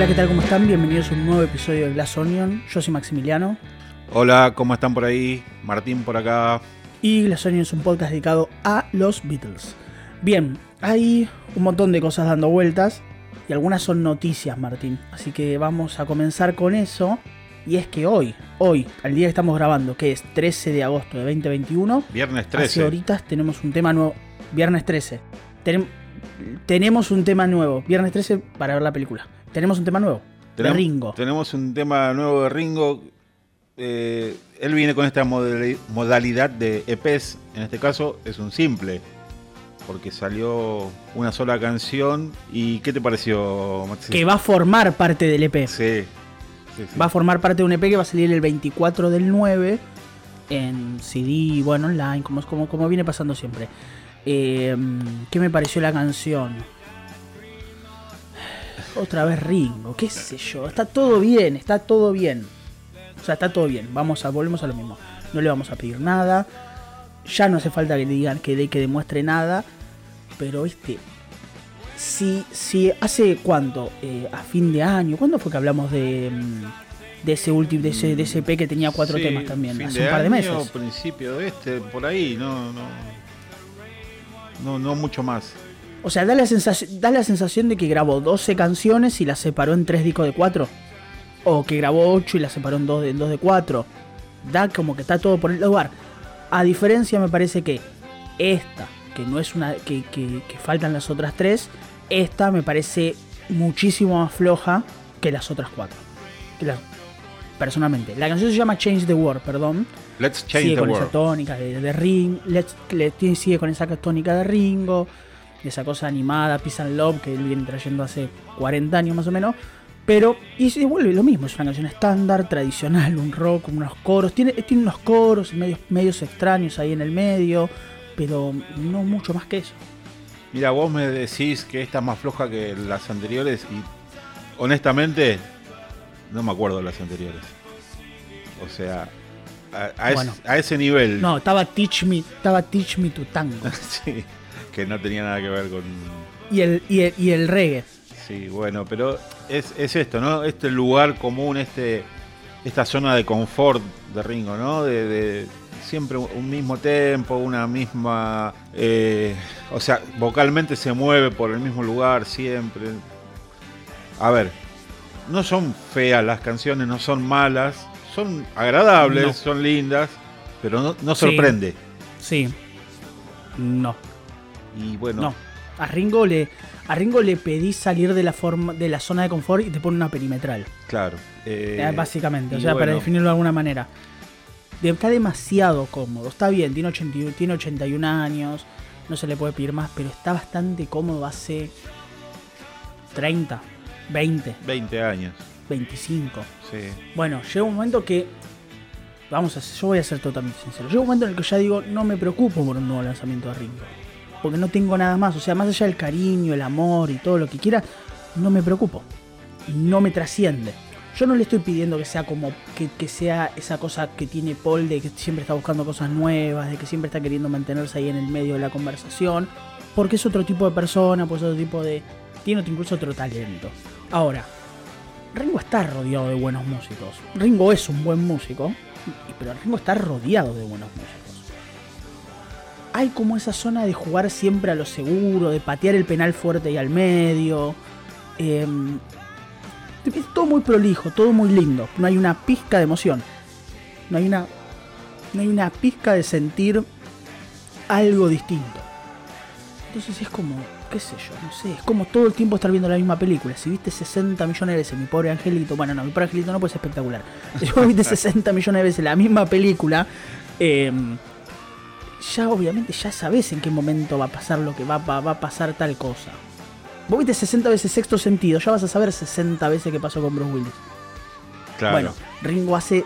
Hola, ¿qué tal? ¿Cómo están? Bienvenidos a un nuevo episodio de Glass Onion. Yo soy Maximiliano. Hola, ¿cómo están por ahí? Martín por acá. Y Glass Onion es un podcast dedicado a los Beatles. Bien, hay un montón de cosas dando vueltas y algunas son noticias, Martín. Así que vamos a comenzar con eso. Y es que hoy, hoy, al día que estamos grabando, que es 13 de agosto de 2021, Viernes hace 13. horitas tenemos un tema nuevo. Viernes 13. Tenem- tenemos un tema nuevo. Viernes 13 para ver la película. Tenemos un tema nuevo. De Ringo. Tenemos un tema nuevo de Ringo. Eh, él viene con esta modali- modalidad de EPs. En este caso es un simple. Porque salió una sola canción. ¿Y qué te pareció, Maxi? Que va a formar parte del EP. Sí. sí, sí. Va a formar parte de un EP que va a salir el 24 del 9 en CD, bueno, online, como, como, como viene pasando siempre. Eh, ¿Qué me pareció la canción? Otra vez Ringo, qué sé yo. Está todo bien, está todo bien. O sea, está todo bien. Vamos a, volvemos a lo mismo. No le vamos a pedir nada. Ya no hace falta que le digan que, de, que demuestre nada. Pero este. Si, si hace cuánto, Eh, a fin de año, ¿cuándo fue que hablamos de, mm, de ese último, de ese, de ese EP que tenía cuatro Sí, temas también? fin Hace un par de año, meses. principio de este, por ahí, no, no. No, no mucho más. O sea, da la, sensación, da la sensación de que grabó 12 canciones y las separó en tres discos de 4. O que grabó 8 y las separó en 2 de, en dos de 4. Da como que está todo por el lugar. A diferencia, me parece que esta, que no es una. que, que- que faltan las otras tres, esta me parece muchísimo más floja que las otras 4. personalmente. La canción se llama Change the World, perdón. Let's change sigue the con esa tónica de, de Ring, Let's- le- sigue con esa tónica de Ringo, esa cosa animada, Peace and Love, que él viene trayendo hace 40 años más o menos. Pero, y se vuelve lo mismo, es una canción estándar, tradicional, un rock, unos coros, tiene, tiene unos coros medios, medios extraños ahí en el medio, pero no mucho más que eso. Mira, vos me decís que esta es más floja que las anteriores y honestamente no me acuerdo de las anteriores. O sea, a, a es- Bueno. a ese nivel. No, estaba Teach Me, estaba Teach Me to Tango. Sí, que no tenía nada que ver con... Y el, y el, y el reggae. Sí, bueno, pero es, es esto, ¿no? Este lugar común, este esta zona de confort de Ringo, ¿no? De, de siempre un mismo tempo, una misma... eh, o sea, vocalmente se mueve por el mismo lugar siempre. A ver, no son feas las canciones, no son malas, son agradables, No. son lindas, pero no, no Sí. sorprende. Sí. No. Y bueno, No. A Ringo le, a Ringo le pedí salir de la forma, de la zona de confort y te pone una perimetral. claro. eh, Eh, básicamente, o sea, para definirlo de alguna manera. Está demasiado cómodo. Está bien, tiene, 81 tiene 81 años. No se le puede pedir más, pero está bastante cómodo hace 30, 20, 20 años, 25. sí. Bueno, llega un momento que. Vamos a yo voy a ser totalmente sincero. Llega un momento en el que ya digo, no me preocupo por un nuevo lanzamiento de Ringo. Porque no tengo nada más. O sea, más allá del cariño, el amor y todo lo que quiera, no me preocupo. No me trasciende. Yo no le estoy pidiendo que sea como. Que, que sea esa cosa que tiene Paul de que siempre está buscando cosas nuevas, de que siempre está queriendo mantenerse ahí en el medio de la conversación. Porque es otro tipo de persona, pues otro tipo de. Tiene incluso otro talento. Ahora, Ringo está rodeado de buenos músicos. Ringo es un buen músico, pero Ringo está rodeado de buenos músicos. Hay como esa zona de jugar siempre a lo seguro, de patear el penal fuerte y al medio. em, es todo muy prolijo, todo muy lindo. No hay una pizca de emoción. No hay una, no hay una pizca de sentir algo distinto. Entonces es como, qué sé yo, no sé, es como todo el tiempo estar viendo la misma película. Si viste 60 millones de veces mi pobre angelito, bueno, no, mi pobre angelito no, pues es espectacular. Si vos viste 60 millones de veces la misma película, eh, ya obviamente ya sabes en qué momento va a pasar lo que va, va, va a pasar tal cosa. Vos viste 60 veces sexto sentido, ya vas a saber 60 veces qué pasó con Bruce Willis. Claro. Bueno, Ringo hace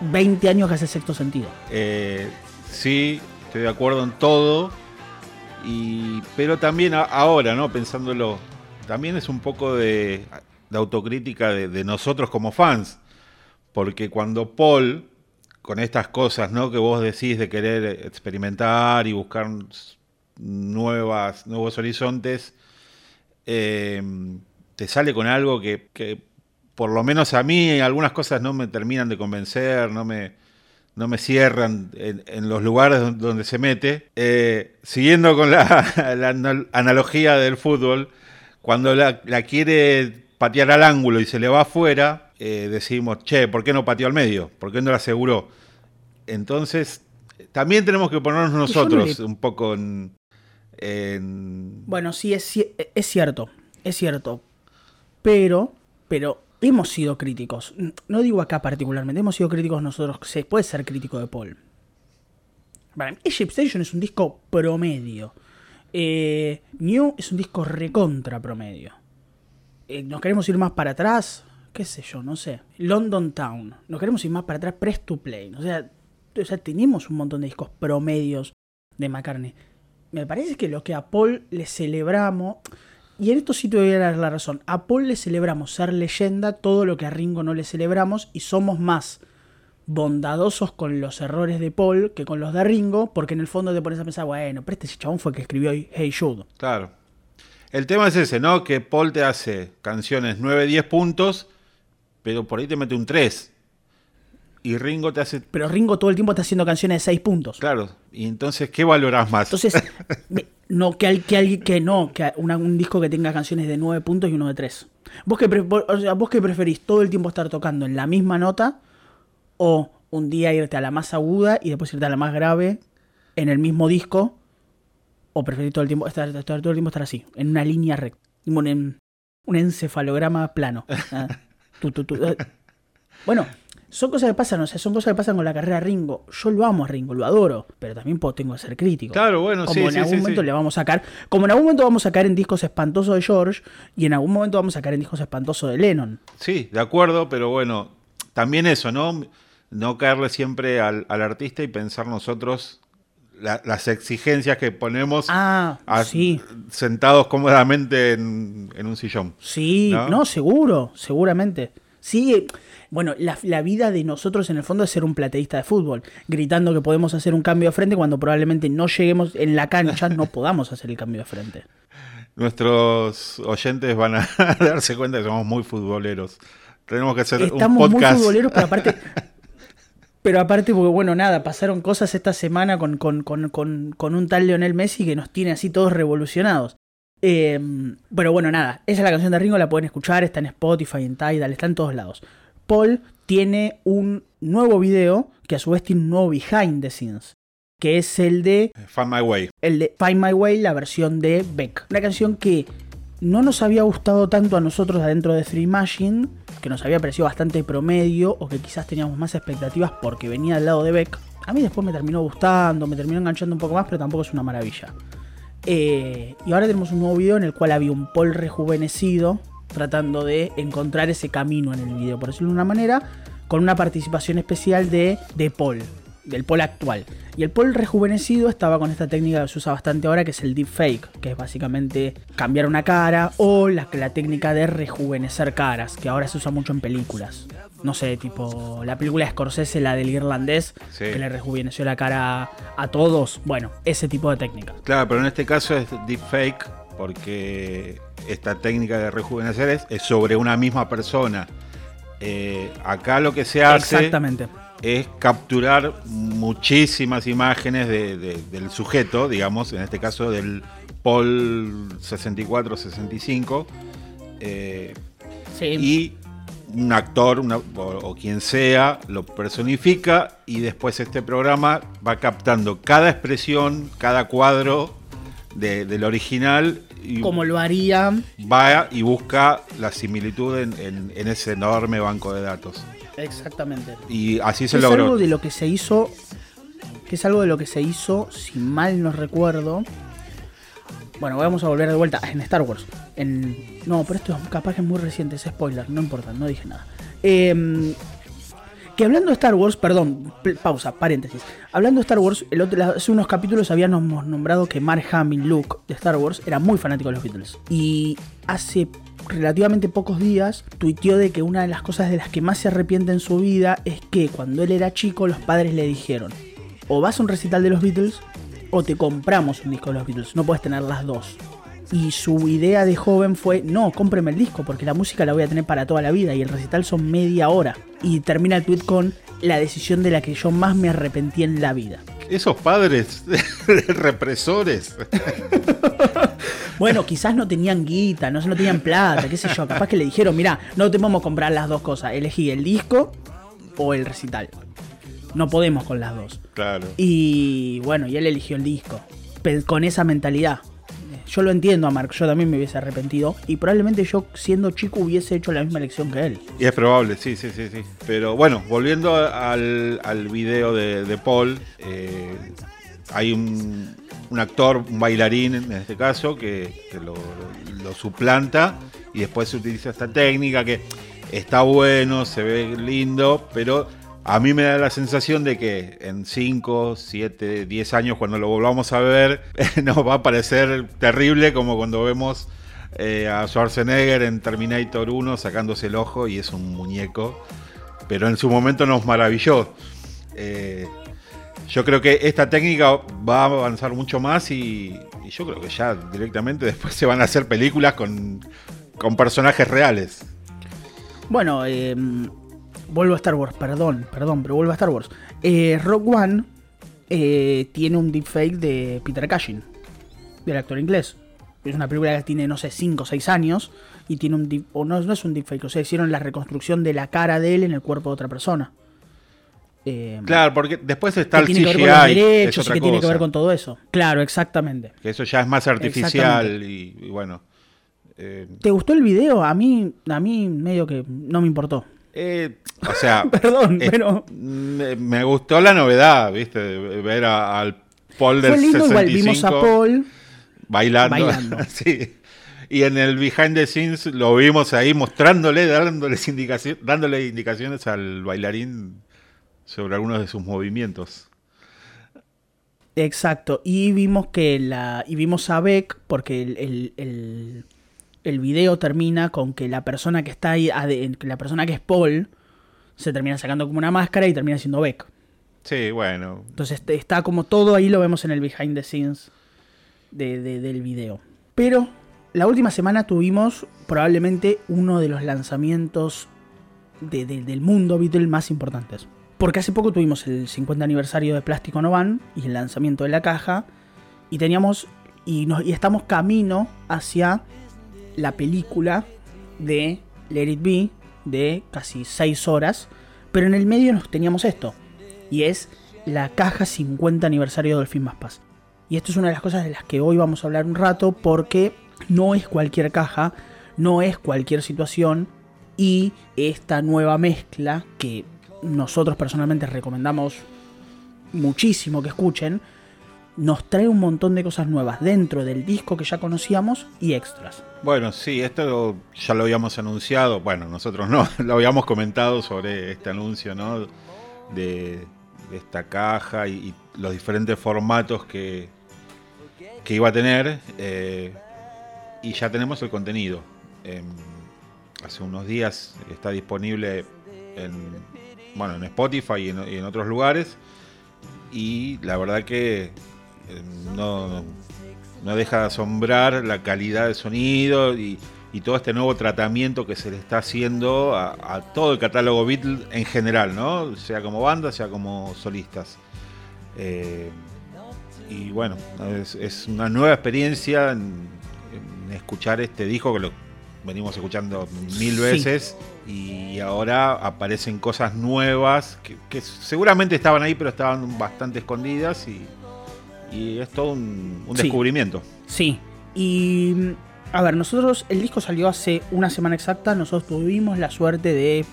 20 años que hace sexto sentido. Eh, sí, estoy de acuerdo en todo. Y, pero también a- ahora, ¿no? Pensándolo, también es un poco de, de autocrítica de, de nosotros como fans. Porque cuando Paul, con estas cosas, ¿no? Que vos decís de querer experimentar y buscar nuevas, nuevos horizontes, eh, te sale con algo que, por lo menos a mí algunas cosas no me terminan de convencer, no me, no me cierran en, los lugares donde se mete. Eh, siguiendo con la, analogía del fútbol, cuando la, quiere patear al ángulo y se le va afuera, eh, decimos, che, ¿por qué no pateó al medio? ¿Por qué no la aseguró? Entonces, también tenemos que ponernos nosotros un poco en, Bueno, sí, es, es cierto, es cierto. Pero, pero hemos sido críticos. No digo acá particularmente, hemos sido críticos nosotros. Se puede ser crítico de Paul. Para Egypt Station es un disco promedio. Eh, New es un disco recontra promedio. Eh, nos queremos ir más para atrás. ¿Qué sé yo? No sé. London Town. Nos queremos ir más para atrás. Press to Play. O sea, tenemos un montón de discos promedios de McCartney. Me parece que lo que a Paul le celebramos. Y en esto sí te voy a dar la razón. A Paul le celebramos ser leyenda, todo lo que a Ringo no le celebramos, y somos más bondadosos con los errores de Paul que con los de Ringo, porque en el fondo te pones a pensar, bueno, pero este chabón fue el que escribió Hey Jude. Claro. El tema es ese, ¿no? Que Paul te hace canciones 9, 10 puntos, pero por ahí te mete un 3. Y Ringo te hace. Pero Ringo todo el tiempo está haciendo canciones de 6 puntos. Claro. Y entonces, ¿qué valoras más? Entonces, no, que, que, que no, que un disco que tenga canciones de 9 puntos y uno de 3. ¿Vos que, ¿Vos que preferís todo el tiempo estar tocando en la misma nota o un día irte a la más aguda y después irte a la más grave en el mismo disco? ¿O preferís todo el tiempo estar, todo el tiempo estar así, en una línea recta? Un, un encefalograma plano. Eh. Bueno, son cosas que pasan, o sea, son cosas que pasan con la carrera Ringo. Yo lo amo a Ringo, lo adoro, pero también tengo que ser crítico. Claro, bueno, como en algún momento le vamos a sacar, como en algún momento vamos a caer en discos espantosos de George y en algún momento vamos a caer en discos espantosos de Lennon. Sí, de acuerdo, pero bueno, también eso, ¿no? No caerle siempre al, artista y pensar nosotros las exigencias que ponemos ah, sentados cómodamente en, un sillón. Sí, ¿no? seguro, seguramente. Sí, bueno, la, vida de nosotros en el fondo es ser un plateísta de fútbol, gritando que podemos hacer un cambio de frente cuando probablemente no lleguemos en la cancha, no podamos hacer el cambio de frente. Nuestros oyentes van a darse cuenta que somos muy futboleros. Tenemos que hacer un podcast. Estamos muy futboleros, pero aparte, pero aparte, porque bueno, nada, pasaron cosas esta semana con, un tal Leonel Messi que nos tiene así todos revolucionados. Eh, pero bueno, nada, esa es la canción de Ringo, la pueden escuchar, está en Spotify, en Tidal, está en todos lados. Paul tiene un nuevo video que a su vez tiene un nuevo behind the scenes. Que es el de. Find My Way. El de Find My Way, la versión de Beck. Una canción que no nos había gustado tanto a nosotros adentro de Three Machine, que nos había parecido bastante promedio, o que quizás teníamos más expectativas porque venía al lado de Beck. A mí después me terminó gustando, me terminó enganchando un poco más, pero tampoco es una maravilla. Eh, y ahora tenemos un nuevo video en el cual había un Paul rejuvenecido, tratando de encontrar ese camino en el video, por decirlo de una manera, con una participación especial de, de Paul, del Paul actual. Y el Paul rejuvenecido estaba con esta técnica que se usa bastante ahora, que es el deepfake, que es básicamente cambiar una cara, o la, la técnica de rejuvenecer caras, que ahora se usa mucho en películas. No sé, tipo la película Scorsese, la del irlandés, que le rejuveneció la cara a todos. Bueno, ese tipo de técnica. Claro, pero en este caso es deepfake porque esta técnica de rejuvenecer es, sobre una misma persona. Eh, acá lo que se hace es capturar muchísimas imágenes del sujeto, digamos, en este caso del Paul 64-65. Eh, y un actor o, quien sea lo personifica y después este programa va captando cada expresión, cada cuadro del original. Y Como lo haría. Va y busca la similitud en, ese enorme banco de datos. Exactamente. Y así se logró. Es algo de lo que se hizo. Que es algo de lo que se hizo, si mal no recuerdo. Bueno, vamos a volver de vuelta en Star Wars. En, no, pero esto es capaz que es muy reciente, es spoiler, no importa, no dije nada. Eh, que hablando de Star Wars, perdón, pausa, paréntesis. Hablando de Star Wars, el otro, hace unos capítulos habíamos nombrado que Mark Hamill, Luke, de Star Wars, era muy fanático de los Beatles. Y hace relativamente pocos días tuiteó de que una de las cosas de las que más se arrepiente en su vida es que cuando él era chico los padres le dijeron, o vas a un recital de los Beatles o te compramos un disco de los Beatles, no puedes tener las dos. Y su idea de joven fue, no, cómpreme el disco porque la música la voy a tener para toda la vida y el recital son media hora. Y termina el tweet con la decisión de la que yo más me arrepentí en la vida. Esos padres represores. Bueno, quizás no tenían guita, no, no tenían plata, qué sé yo. Capaz que le dijeron, mira, no te podemos comprar las dos cosas. Elegí el disco o el recital. No podemos con las dos. Claro. Y bueno, y él eligió el disco. Con esa mentalidad. Yo lo entiendo a Mark, yo también me hubiese arrepentido. Y probablemente yo, siendo chico, hubiese hecho la misma elección que él. Y es probable, sí, sí, sí. sí. Pero bueno, volviendo al, al video de, Paul, eh, hay un, actor, un bailarín en este caso, que, lo, lo, suplanta y después se utiliza esta técnica que está bueno, se ve lindo, pero a mí me da la sensación de que en 5, 7, 10 años, cuando lo volvamos a ver, nos va a parecer terrible como cuando vemos eh, a Schwarzenegger en Terminator 1 sacándose el ojo y es un muñeco. Pero en su momento nos maravilló. Eh, yo creo que esta técnica va a avanzar mucho más y, yo creo que ya directamente después se van a hacer películas con, con personajes reales. Bueno, eh, vuelvo a Star Wars, perdón, perdón, pero vuelvo a Star Wars. Eh, Rock One eh, tiene un deepfake de Peter Cushing, del actor inglés. Es una película que tiene, no sé, 5 o 6 años y tiene un deep, o no, no es un deepfake, o sea, hicieron la reconstrucción de la cara de él en el cuerpo de otra persona. Eh, claro, porque después está el CGI. Tiene que ver con los derechos, que tiene que ver con todo eso. Claro, exactamente. Que eso ya es más artificial y, y, bueno. Eh, ¿Te gustó el video? A mí, a mí medio que no me importó. Eh, o sea, perdón, pero me, gustó la novedad, ¿viste? Ver al Paul del Fue lindo, 65 igual vimos a Paul bailando. sí. Y en el behind the scenes lo vimos ahí mostrándole, dándoles indicaciones, dándole indicaciones al bailarín sobre algunos de sus movimientos. Exacto. Y vimos que la. Y vimos a Beck, porque el, el, el video termina con que la persona que está ahí, la persona que es Paul, se termina sacando como una máscara y termina siendo Beck. Sí, bueno. Entonces está como todo ahí, lo vemos en el behind the scenes de, del video. Pero la última semana tuvimos probablemente uno de los lanzamientos del mundo Beatle más importantes. Porque hace poco tuvimos el 50 aniversario de Plástico Novan y el lanzamiento de la caja. Y teníamos. Y, nos, y estamos camino hacia la película de Let It Be de casi 6 horas, pero en el medio nos teníamos esto, y es la caja 50 aniversario del Film Más Paz. Y esto es una de las cosas de las que hoy vamos a hablar un rato porque no es cualquier caja, no es cualquier situación y esta nueva mezcla que nosotros personalmente recomendamos muchísimo que escuchen, nos trae un montón de cosas nuevas dentro del disco que ya conocíamos y extras. Bueno, sí, esto ya lo habíamos anunciado, bueno, nosotros no, lo habíamos comentado sobre este anuncio, ¿no? De, esta caja y, los diferentes formatos que, que iba a tener. Eh, y ya tenemos el contenido. hace unos días está disponible en, bueno, en Spotify y en otros lugares. Y la verdad que eh, no, no deja de asombrar la calidad del sonido y, todo este nuevo tratamiento que se le está haciendo a, todo el catálogo Beatles en general, ¿no? Sea como banda, sea como solistas. Eh, y bueno, es, una nueva experiencia en, escuchar este disco que lo venimos escuchando mil veces y ahora aparecen cosas nuevas que seguramente estaban ahí pero estaban bastante escondidas y, y es todo un, descubrimiento. Sí. Y a ver, nosotros, el disco salió hace una semana exacta, nosotros tuvimos la suerte de,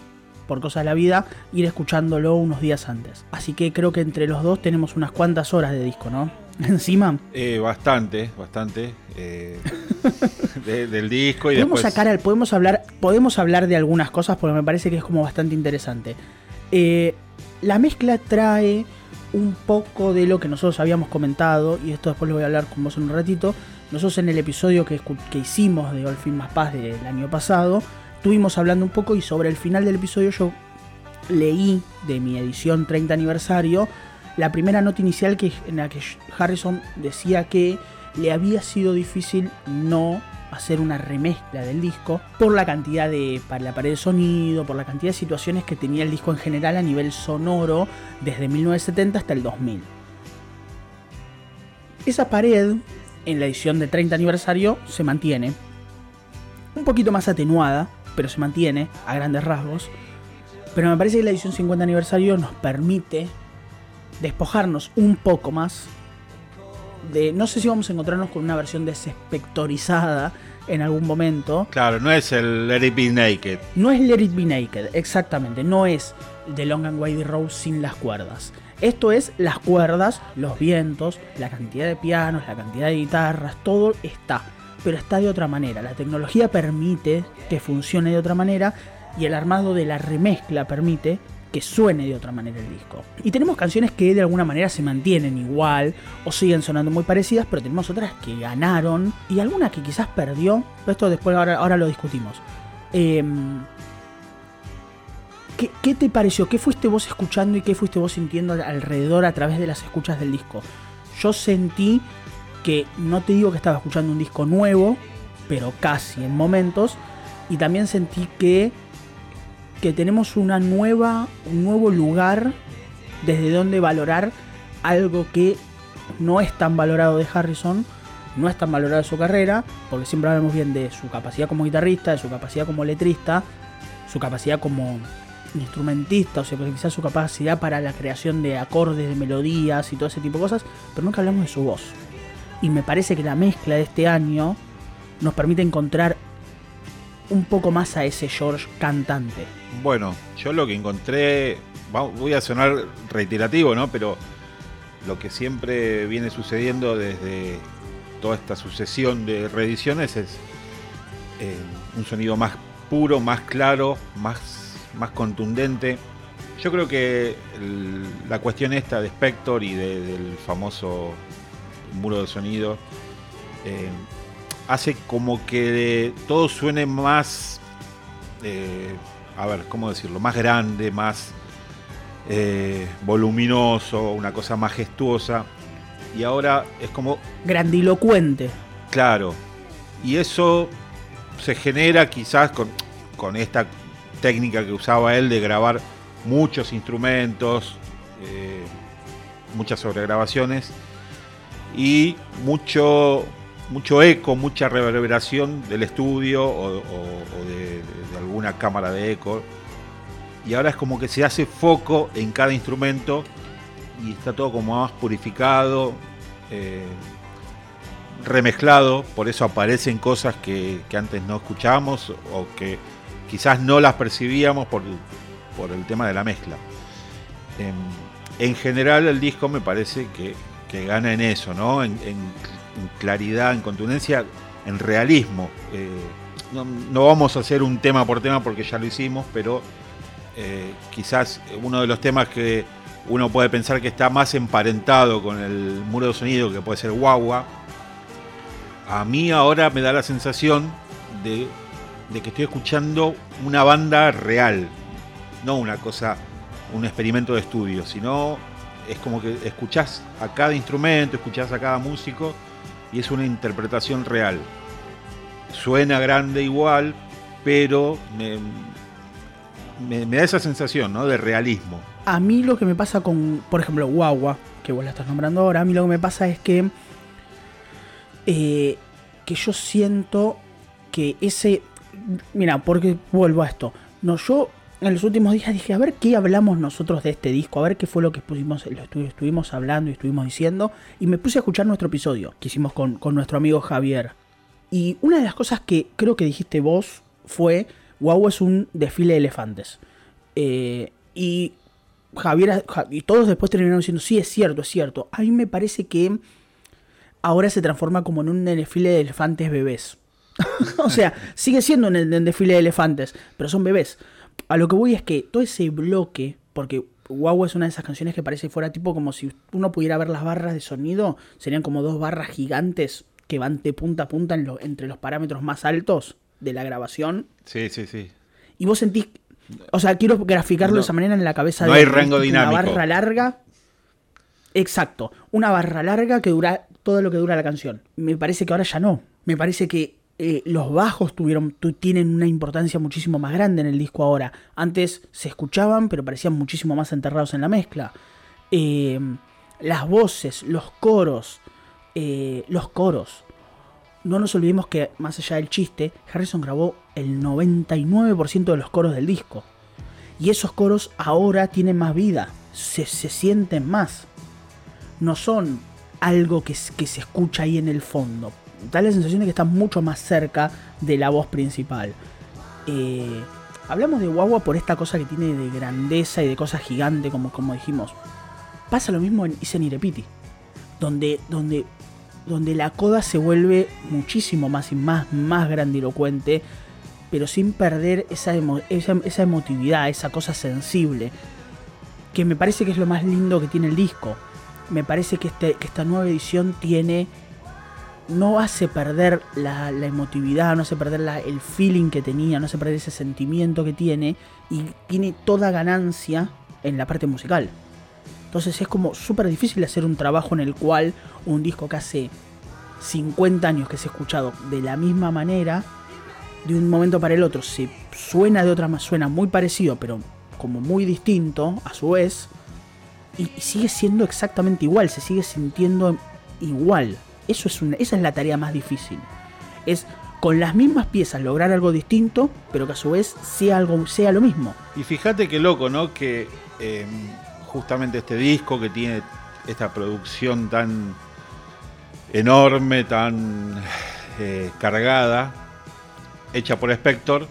por cosas de la vida, ir escuchándolo unos días antes. Así que creo que entre los dos tenemos unas cuantas horas de disco, ¿no? Encima. Eh, bastante, bastante. Eh, del disco y podemos sacar podemos hablar podemos hablar de algunas cosas porque me parece que es como bastante interesante eh, la mezcla trae un poco de lo que nosotros habíamos comentado, y esto después lo voy a hablar con vos en un ratito. Nosotros en el episodio que, que hicimos de All Film Más Paz del año pasado, estuvimos hablando un poco y sobre el final del episodio yo leí de mi edición 30 aniversario la primera nota inicial que, en la que Harrison decía que le había sido difícil no hacer una remezcla del disco por la cantidad de para la pared de sonido, por la cantidad de situaciones que tenía el disco en general a nivel sonoro desde 1970 hasta el 2000. Esa pared en la edición de 30 aniversario se mantiene, un poquito más atenuada, pero se mantiene a grandes rasgos. Pero me parece que la edición 50 aniversario nos permite despojarnos un poco más de. No sé si vamos a encontrarnos con una versión desespectorizada en algún momento. Claro, no es el Let It Be Naked. No es Let It Be Naked, exactamente. No es The Long and Wide Road sin las cuerdas. Esto es las cuerdas, los vientos, la cantidad de pianos, la cantidad de guitarras, todo está. Pero está de otra manera. La tecnología permite que funcione de otra manera y el armado de la remezcla permite que suene de otra manera el disco. Y tenemos canciones que de alguna manera se mantienen igual o siguen sonando muy parecidas, pero tenemos otras que ganaron y alguna que quizás perdió. Pero esto después ahora, ahora lo discutimos. Em, ¿qué, ¿Qué te pareció? ¿Qué fuiste vos escuchando y qué fuiste vos sintiendo alrededor a través de las escuchas del disco? Yo sentí que no te digo que estaba escuchando un disco nuevo, pero casi en momentos. Y también sentí que que tenemos una nueva, un nuevo lugar desde donde valorar algo que no es tan valorado de Harrison, no es tan valorado su carrera, porque siempre hablamos bien de su capacidad como guitarrista, de su capacidad como letrista, su capacidad como instrumentista, o sea, quizás su capacidad para la creación de acordes, de melodías y todo ese tipo de cosas, pero nunca hablamos de su voz. Y me parece que la mezcla de este año nos permite encontrar un poco más a ese George cantante. Bueno, yo lo que encontré, voy a sonar reiterativo, ¿no? Pero lo que siempre viene sucediendo desde toda esta sucesión de reediciones es eh, un sonido más puro, más claro, más, más contundente. Yo creo que la cuestión esta de Spector y del famoso muro de sonido eh, hace como que todo suene más, eh, a ver, ¿cómo decirlo? Más grande, más eh, voluminoso, una cosa majestuosa. Y ahora es como... Grandilocuente. Claro. Y eso se genera quizás con, con esta técnica que usaba él de grabar muchos instrumentos, eh, muchas sobregrabaciones y mucho mucho eco, mucha reverberación del estudio o, de, alguna cámara de eco. Y ahora es como que se hace foco en cada instrumento y está todo como más purificado, eh, remezclado, por eso aparecen cosas que, antes no escuchábamos o que quizás no las percibíamos por, el tema de la mezcla. En, general el disco me parece que, gana en eso, ¿no? Claridad, en contundencia, en realismo. Eh, no, vamos a hacer un tema por tema porque ya lo hicimos, pero eh, quizás uno de los temas que uno puede pensar que está más emparentado con el muro de sonido, que puede ser Guagua, a mí ahora me da la sensación de, de que estoy escuchando una banda real, no una cosa, un experimento de estudio, sino es como que escuchás a cada instrumento, escuchás a cada músico y es una interpretación real. Suena grande igual, pero me, da esa sensación ¿no? de realismo. A mí lo que me pasa con, por ejemplo, Guagua, que vos la estás nombrando ahora, a mí lo que me pasa es que, eh, que yo siento que ese... Mira, porque vuelvo a esto. No, yo en los últimos días dije, a ver qué hablamos nosotros de este disco, a ver qué fue lo que pusimos, lo estuvimos hablando y estuvimos diciendo, y me puse a escuchar nuestro episodio que hicimos con, nuestro amigo Javier. Y una de las cosas que creo que dijiste vos fue, wow, es un desfile de elefantes. Eh, y Javier y todos después terminaron diciendo, sí, es cierto, es cierto. A mí me parece que ahora se transforma como en un desfile de elefantes bebés. o sea, sigue siendo un desfile de elefantes, pero son bebés a lo que voy es que todo ese bloque, porque Wow es una de esas canciones que parece fuera tipo como si uno pudiera ver las barras de sonido, serían como dos barras gigantes que van de punta a punta entre los parámetros más altos de la grabación. Sí, sí, sí. Y vos sentís, o sea, quiero graficarlo de esa manera en la cabeza no hay rango dinámico. Una barra larga. Exacto, una barra larga que dura todo lo que dura la canción. Me parece que ahora ya no. Me parece que eh, los bajos tuvieron, tienen una importancia muchísimo más grande en el disco ahora. Antes se escuchaban, pero parecían muchísimo más enterrados en la mezcla. Eh, las voces, los coros, eh, los coros. No nos olvidemos que, más allá del chiste, Harrison grabó el 99% de los coros del disco. Y esos coros ahora tienen más vida, se, sienten más. No son algo que, que se escucha ahí en el fondo. Da la sensación de que están mucho más cerca de la voz principal. Eh, hablamos de Guagua por esta cosa que tiene de grandeza y de cosa gigante, como, como dijimos. Pasa lo mismo en Isen Repiti, donde, donde donde la coda se vuelve muchísimo más y más, más grandilocuente, pero sin perder esa, esa, emotividad, esa cosa sensible, que me parece que es lo más lindo que tiene el disco. Me parece que, este, que esta nueva edición tiene no hace perder la, emotividad, no hace perder el feeling que tenía, no hace perder ese sentimiento que tiene y tiene toda ganancia en la parte musical. Entonces es como súper difícil hacer un trabajo en el cual un disco que hace 50 años que se ha escuchado de la misma manera, de un momento para el otro, se suena de otra manera, suena muy parecido, pero como muy distinto a su vez, y, sigue siendo exactamente igual, se sigue sintiendo igual. Esa es la tarea más difícil. Es con las mismas piezas lograr algo distinto, pero que a su vez sea algo sea lo mismo. Y fíjate qué loco, ¿no? Que em, justamente este disco que tiene esta producción tan enorme, tan eh, cargada, hecha por Spector,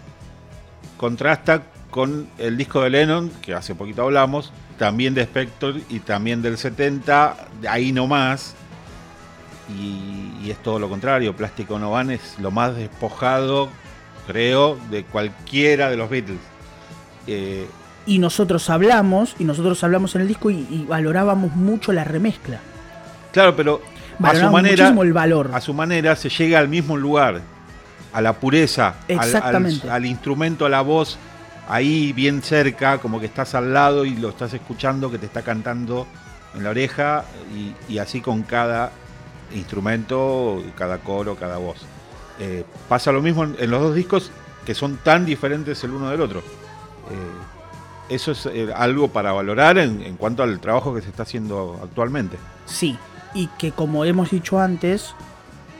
contrasta con el disco de Lennon, que hace poquito hablamos, también de Spector y también del 70, ahí nomás. Y, y es todo lo contrario, Plástico No Van es lo más despojado, creo, de cualquiera de los Beatles. Eh, y nosotros hablamos, y nosotros hablamos en el disco y, valorábamos mucho la remezcla. Claro, pero a su manera, el valor. a su manera se llega al mismo lugar, a la pureza, Exactamente. Al, instrumento, a la voz, ahí bien cerca, como que estás al lado y lo estás escuchando, que te está cantando en la oreja, y, así con cada instrumento, cada coro, cada voz. Eh, pasa lo mismo en, los dos discos que son tan diferentes el uno del otro. Eh, eso es eh, algo para valorar en, cuanto al trabajo que se está haciendo actualmente. Sí, y que como hemos dicho antes,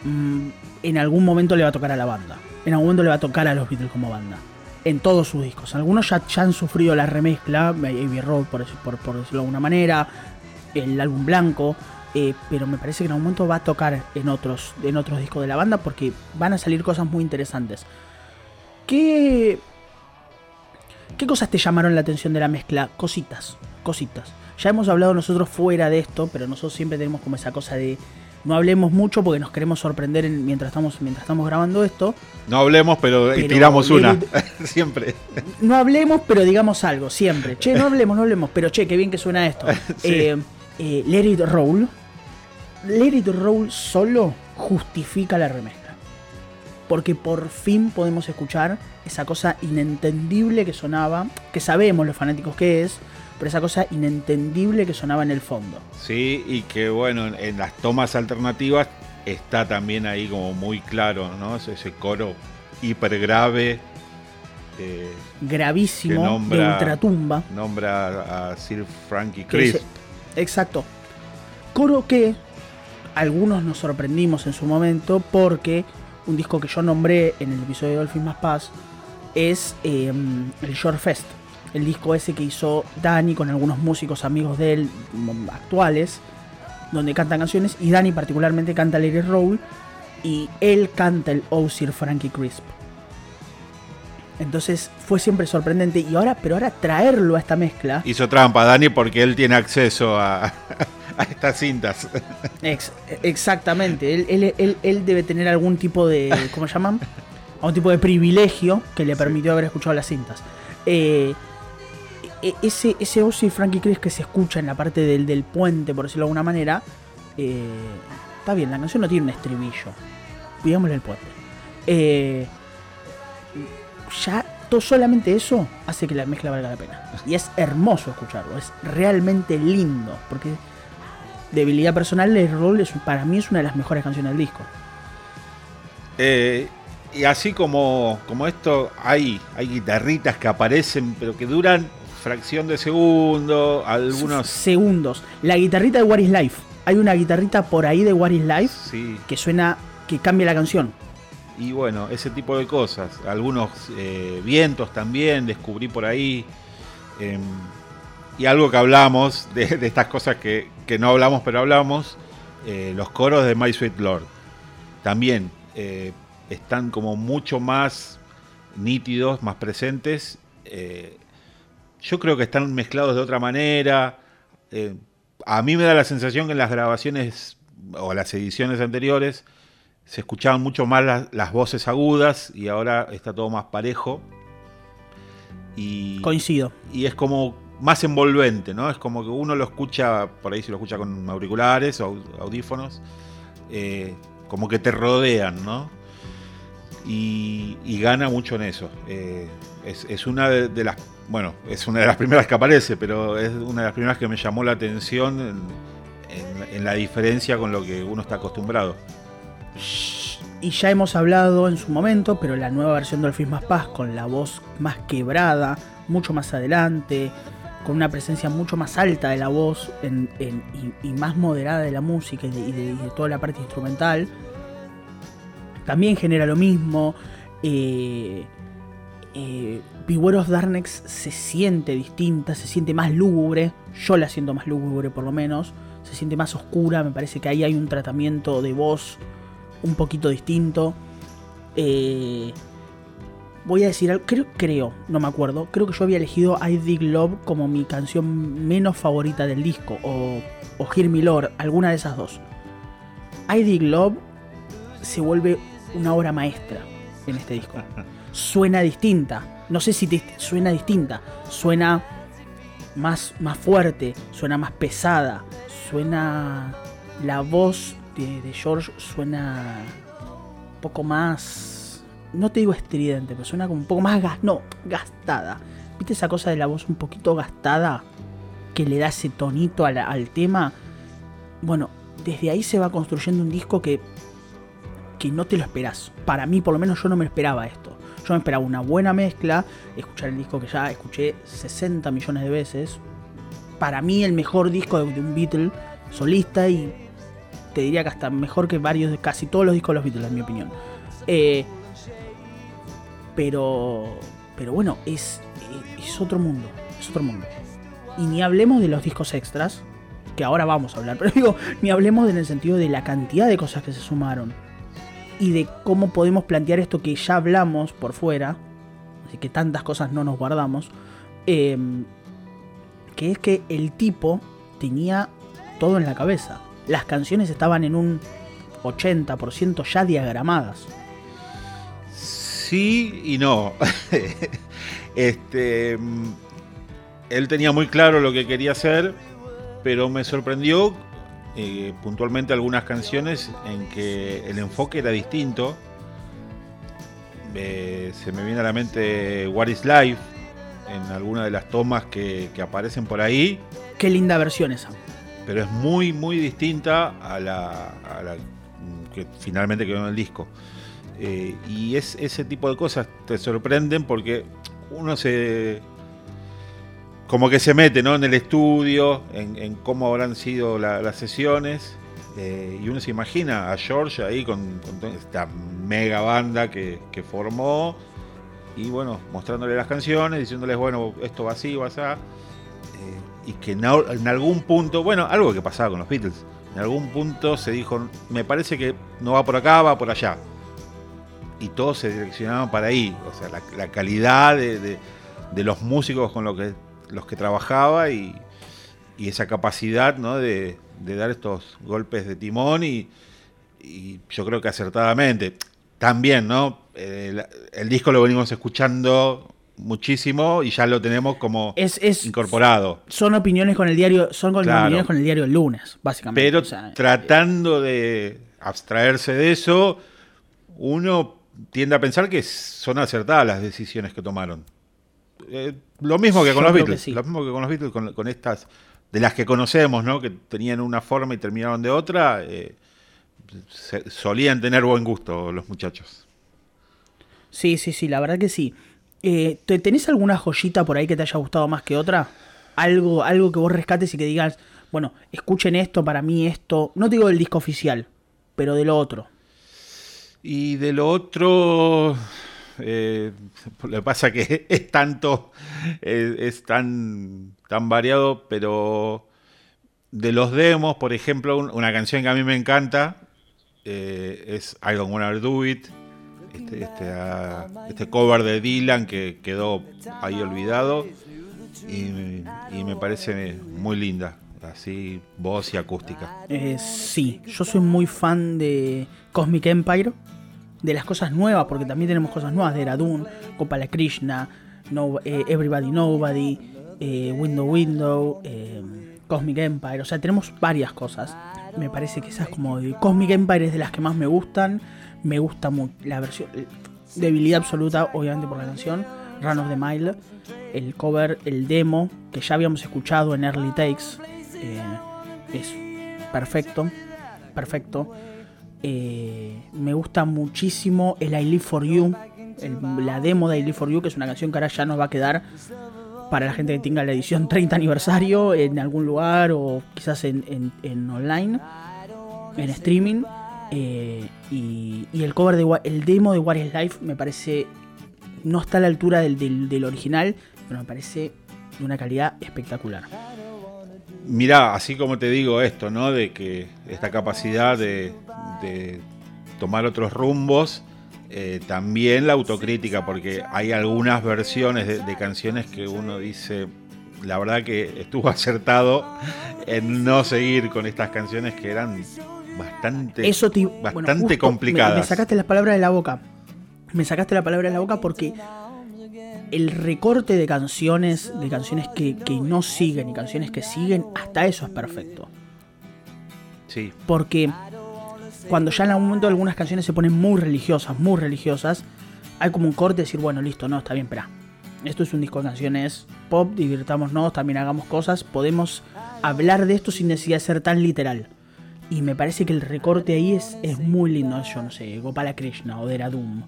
mm, en algún momento le va a tocar a la banda. En algún momento le va a tocar a los Beatles como banda. En todos sus discos. Algunos ya, han sufrido la remezcla, Abbey Road por, por, por, decirlo de alguna manera, el álbum blanco, eh, pero me parece que en algún momento va a tocar en otros, en otros discos de la banda porque van a salir cosas muy interesantes. ¿Qué ¿Qué cosas te llamaron la atención de la mezcla? Cositas, cositas. Ya hemos hablado nosotros fuera de esto, pero nosotros siempre tenemos como esa cosa de no hablemos mucho porque nos queremos sorprender mientras, estamos, mientras estamos grabando esto. No hablemos, pero, tiramos una. siempre. No hablemos, pero digamos algo, siempre. Che, no hablemos, no hablemos, pero che, qué bien que suena esto. Eh, eh, let it roll. Let it roll solo justifica la remezcla porque por fin podemos escuchar esa cosa inentendible que sonaba, que sabemos los fanáticos que es, pero esa cosa inentendible que sonaba en el fondo. Sí, y que bueno, en las tomas alternativas está también ahí como muy claro, ¿no? Ese coro hiper grave. Eh, Gravísimo, de ultratumba. Nombra a Sir Frankie Chris. Exacto. Coro que algunos nos sorprendimos en su momento porque un disco que yo nombré en el episodio de Dolphin Más Paz, es em, el Short Fest. El disco ese que hizo Dani con algunos músicos amigos de él mm, actuales, donde cantan canciones, y Dani particularmente canta Lady Roll, y él canta el Oh Sir Frankie Crisp. Entonces fue siempre sorprendente. Y ahora, pero ahora traerlo a esta mezcla. Hizo trampa, Dani, porque él tiene acceso a, a estas cintas. exactamente. Él, debe tener algún tipo de. ¿Cómo llaman? Algún tipo de privilegio que le permitió haber escuchado las cintas. Eh, e, ese, ese Ozzy Frankie Chris que se escucha en la parte del, del puente, por decirlo de alguna manera. Eh, está bien, la canción no tiene un estribillo. Digámosle el puente. Eh, ya solamente eso hace que la mezcla valga la pena. Y es hermoso escucharlo, es realmente lindo, porque debilidad personal, el rol es, para mí es una de las mejores canciones del disco. Eh, y así como, como esto, hay, hay guitarritas que aparecen, pero que duran fracción de segundo, algunos... Segundos. La guitarrita de What is Life. Hay una guitarrita por ahí de What is Life que suena, que cambia la canción. Y bueno, ese tipo de cosas. Algunos eh, vientos también descubrí por ahí. Em, y algo que hablamos, de, estas cosas que, no hablamos pero hablamos, eh, los coros de My Sweet Lord. También eh, están como mucho más nítidos, más presentes. yo creo que están mezclados de otra manera. a mí me da la sensación que en las grabaciones o las ediciones anteriores se escuchaban mucho más las, voces agudas y ahora está todo más parejo. Y, Coincido. Y es como más envolvente, ¿no? Es como que uno lo escucha, por ahí si lo escucha con auriculares o audífonos, eh, como que te rodean, ¿no? Y, gana mucho en eso. Eh, es, una de, las, bueno, es una de las primeras que aparece, pero es una de las primeras que me llamó la atención en la diferencia con lo que uno está acostumbrado. Y ya hemos hablado en su momento, pero la nueva versión de Dolphins Más Paz, con la voz más quebrada, mucho más adelante, con una presencia mucho más alta de la voz y, más moderada de la música y de, toda la parte instrumental, también genera lo mismo. Eh, eh, of se siente distinta, se siente más lúgubre, yo la siento más lúgubre por lo menos, se siente más oscura, me parece que ahí hay un tratamiento de voz un poquito distinto. Eh, voy a decir algo, creo, creo, no me acuerdo, creo que yo había elegido I Dig Love como mi canción menos favorita del disco, o, o Hear Me Lord, alguna de esas dos. I Dig Love se vuelve una obra maestra en este disco. Suena distinta, no sé si te, suena distinta, suena más, más fuerte, suena más pesada, suena la voz de, George suena un poco más. No te digo estridente, pero suena como un poco más gas, no, gastada. ¿Viste esa cosa de la voz un poquito gastada? Que le da ese tonito al, tema. Bueno, desde ahí se va construyendo un disco que, que no te lo esperas. Para mí, por lo menos, yo no me esperaba esto. Yo me esperaba una buena mezcla, escuchar el disco que ya escuché 60 millones de veces. Para mí, el mejor disco de, de un Beatle solista y te diría que hasta mejor que varios, casi todos los discos de los Beatles, en mi opinión. Eh, pero, pero bueno, es, es otro mundo, es otro mundo. Y ni hablemos de los discos extras, que ahora vamos a hablar, pero digo, ni hablemos en el sentido de la cantidad de cosas que se sumaron y de cómo podemos plantear esto que ya hablamos por fuera, así que tantas cosas no nos guardamos, eh, que es que el tipo tenía todo en la cabeza las canciones estaban en un 80% ya diagramadas. Sí y no. este, él tenía muy claro lo que quería hacer, pero me sorprendió eh, puntualmente algunas canciones en que el enfoque era distinto. Eh, se me viene a la mente What is Life en alguna de las tomas que, que aparecen por ahí. Qué linda versión esa pero es muy, muy distinta a la, que finalmente quedó en el disco. Eh, y es ese tipo de cosas te sorprenden porque uno se. como que se mete ¿no? en el estudio, en, cómo habrán sido las sesiones. Eh, y uno se imagina a George ahí con, esta mega banda que, que, formó. Y bueno, mostrándole las canciones, diciéndoles, bueno, esto va así, va así y que en, algún punto, bueno, algo que pasaba con los Beatles, en algún punto se dijo, me parece que no va por acá, va por allá. Y todos se direccionaban para ahí, o sea, la, calidad de, los músicos con que, los que trabajaba y, esa capacidad ¿no? de, dar estos golpes de timón y, yo creo que acertadamente. También, ¿no? el, disco lo venimos escuchando muchísimo y ya lo tenemos como incorporado. Son opiniones con el diario, son opiniones con el diario el lunes, básicamente. Pero tratando de abstraerse de eso, uno tiende a pensar que son acertadas las decisiones que tomaron. Eh, lo mismo que con los Beatles, lo mismo que con los Beatles, con, estas de las que conocemos, ¿no? Que tenían una forma y terminaron de otra, eh, se- solían tener buen gusto los muchachos. Sí, sí, sí, la verdad que sí. Eh, ¿te- ¿Tenés alguna joyita por ahí que te haya gustado más que otra? Algo, algo que vos rescates y que digas, bueno, escuchen esto, para mí esto. No digo del disco oficial, pero de lo otro. Y de lo otro, eh, lo que pasa que es tanto, es, tan, tan variado, pero de los demos, por ejemplo, un- una canción que a mí me encanta eh, es I Don't Wanna Do It, este, este, ah, este cover de Dylan que quedó ahí olvidado y, y me parece muy linda, así voz y acústica. Eh, sí, yo soy muy fan de Cosmic Empire, de las cosas nuevas, porque también tenemos cosas nuevas de Eradun, Gopala Krishna, no, eh, Everybody Nobody, eh, Window Window, eh, Cosmic Empire, o sea, tenemos varias cosas. Me parece que esas como de Cosmic Empire es de las que más me gustan. Me gusta mucho la versión, debilidad absoluta, obviamente por la canción, Run of the Mile, el cover, el demo que ya habíamos escuchado en Early Takes, eh, es perfecto, perfecto. Eh, me gusta muchísimo el I Live For You, el- la demo de I Live For You, que es una canción que ahora ya nos va a quedar para la gente que tenga la edición 30 aniversario en algún lugar o quizás en- en online, en streaming. Eh, y, el cover de el demo de What is Life me parece no está a la altura del, del- original, pero me parece de una calidad espectacular. Mirá, así como te digo esto, ¿no? De que esta capacidad de, tomar otros rumbos, eh, también la autocrítica, porque hay algunas versiones de canciones que uno dice, la verdad que estuvo acertado en no seguir con estas canciones que eran bastante, Eso te, bueno, bastante me- complicadas. Me, sacaste las palabras de la boca. Me sacaste la palabra de la boca porque el recorte de canciones, de canciones que, que no siguen y canciones que siguen, hasta eso es perfecto. Sí, Porque cuando ya en algún momento algunas canciones se ponen muy religiosas, muy religiosas, hay como un corte de decir, bueno, listo, no, está bien, espera. Esto es un disco de canciones pop, divirtámonos, también hagamos cosas, podemos hablar de esto sin necesidad de ser tan literal. Y me parece que el recorte ahí es, es muy lindo, yo no sé, Gopala Krishna o Doom.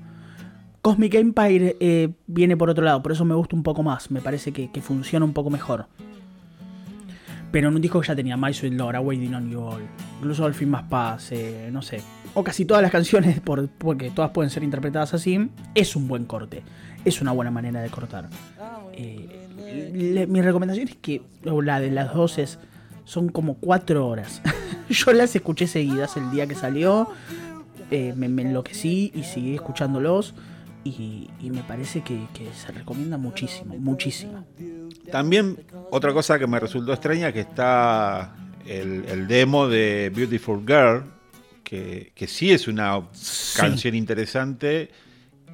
Cosmic Empire eh, viene por otro lado, por eso me gusta un poco más, me parece que, que funciona un poco mejor. Pero en un disco que ya tenía My Sweet Lord, Waiting on You All, incluso Al fin más paz, eh, no sé. O casi todas las canciones, por- porque todas pueden ser interpretadas así, es un buen corte. Es una buena manera de cortar. Eh, mi recomendación es que o la de las dos es, son como cuatro horas. Yo las escuché seguidas el día que salió, eh, me, me enloquecí y seguí escuchándolos. Y, y me parece que, que se recomienda muchísimo, muchísimo. También otra cosa que me resultó extraña que está el, el demo de Beautiful Girl, que, que sí es una Sí. canción interesante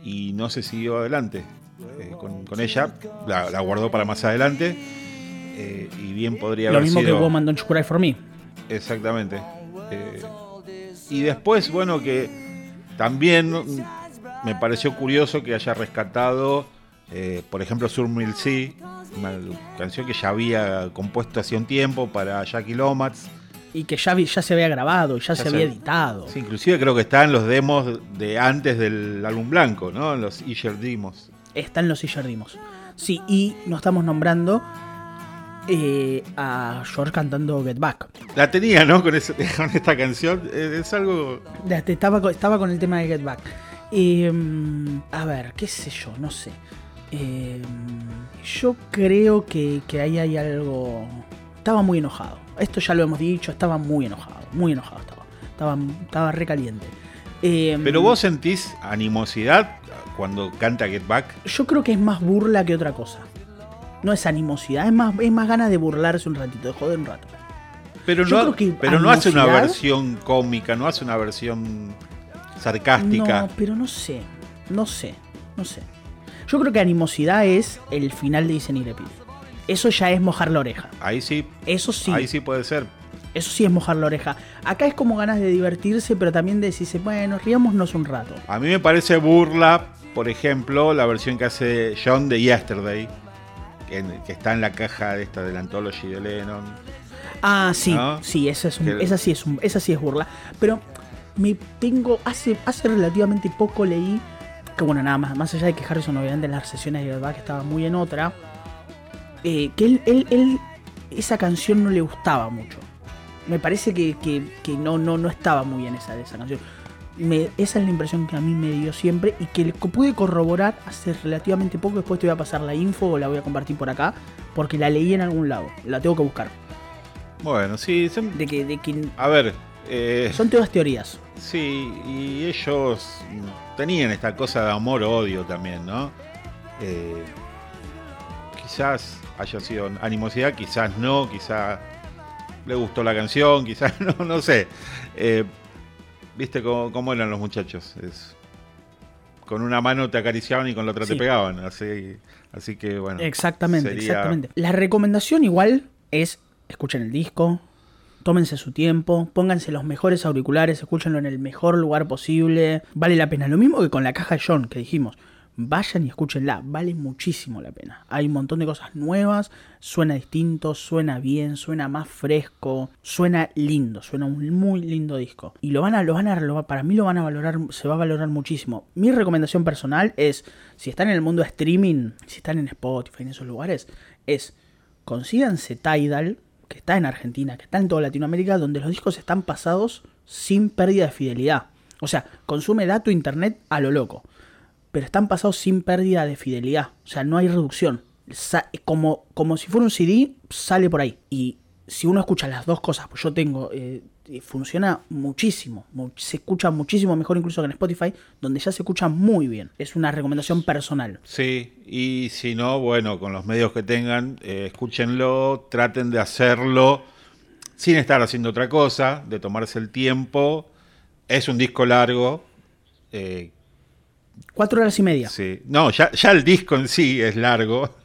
y no se siguió adelante eh, con, con ella, la, la guardó para más adelante eh, y bien podría Lo haber mismo que sido... Woman Don't Cry For Me. Exactamente. Eh, y después, bueno, que también me pareció curioso que haya rescatado, eh, por ejemplo, Surmill Sea, una canción que ya había compuesto hacía un tiempo para Jackie Lomax. Y que ya, vi- ya se había grabado, ya, Ya se se- había editado. Sí, inclusive creo que está en los demos de antes del álbum blanco, ¿no? En los Eager Demos. Está en los Sillardimos. Sí, y nos estamos nombrando eh, a George cantando Get Back. La tenía, ¿no? Con, ese- con esta canción. Es algo... Estaba, con- estaba con el tema de Get Back. Eh, a ver, qué sé yo, no sé. Eh, yo creo que, que ahí hay algo... Estaba muy enojado. Esto ya lo hemos dicho, estaba muy enojado. Muy enojado estaba. Estaba, estaba recaliente. Eh, Pero vos sentís animosidad cuando canta Get Back. Yo creo que es más burla que otra cosa. No es animosidad, es más, es más ganas de burlarse un ratito, de joder un rato. Pero Yo no, creo que pero no hace una versión cómica, no hace una versión sarcástica. No, pero no sé, no sé, no sé. Yo creo que animosidad es el final de Dicen y. Eso ya es mojar la oreja. Ahí sí, Eso sí, ahí sí puede ser. eso sí es mojar la oreja. Acá es como ganas de divertirse, pero también de decirse, bueno, riámonos un rato. A mí me parece burla, por ejemplo, la versión que hace John de Yesterday, que, que está en la caja de esta de la Anthology de Lennon. Ah, sí, ¿No? sí, esa, es un- Que- esa, sí es un- esa sí es burla. Pero me tengo, hace, hace relativamente poco leí, que bueno, nada más, más allá de que Harrison obviamente en las sesiones de verdad que estaba muy en otra, eh, que él, él, él- esa canción no le gustaba mucho. Me parece que, que- que no, no, no estaba muy bien esa, esa canción. Me- esa es la impresión que a mí me dio siempre y que pude corroborar hace relativamente poco. Después te voy a pasar la info o la voy a compartir por acá porque la leí en algún lado. La tengo que buscar. Bueno, sí, son- De que, de que a ver, eh, son todas teorías. sí, y ellos tenían esta cosa de amor-odio también, ¿no? Eh, quizás haya sido animosidad, quizás no, quizás le gustó la canción, quizás no, no sé. Eh, ¿Viste cómo, cómo eran los muchachos? Es, con una mano te acariciaban y con la otra Sí. te pegaban, así, así que bueno. Exactamente, sería- exactamente. La recomendación igual es escuchen el disco, tómense su tiempo, pónganse los mejores auriculares, escúchenlo en el mejor lugar posible. Vale la pena. Lo mismo que con la caja de John que dijimos. Vayan y escúchenla, vale muchísimo la pena. Hay un montón de cosas nuevas, suena distinto, suena bien, suena más fresco, suena lindo, suena un muy lindo disco. Y lo van a, lo van a, para mí lo van a valorar, se va a valorar muchísimo. Mi recomendación personal es, si están en el mundo de streaming, si están en Spotify, en esos lugares, es consíganse Tidal, que está en Argentina, que está en toda Latinoamérica, donde los discos están pasados sin pérdida de fidelidad. O sea, consume dato internet a lo loco. Pero están pasados sin pérdida de fidelidad. O sea, no hay reducción. Como, como si fuera un CD, sale por ahí. Y si uno escucha las dos cosas, pues yo tengo, eh, funciona muchísimo. mu- se escucha muchísimo mejor incluso que en Spotify, donde ya se escucha muy bien. Es una recomendación personal. Sí, y si no, bueno, con los medios que tengan, eh, escúchenlo, traten de hacerlo sin estar haciendo otra cosa, de tomarse el tiempo. Es un disco largo. eh, Cuatro horas y media. sí. No, ya, ya el disco en sí es largo.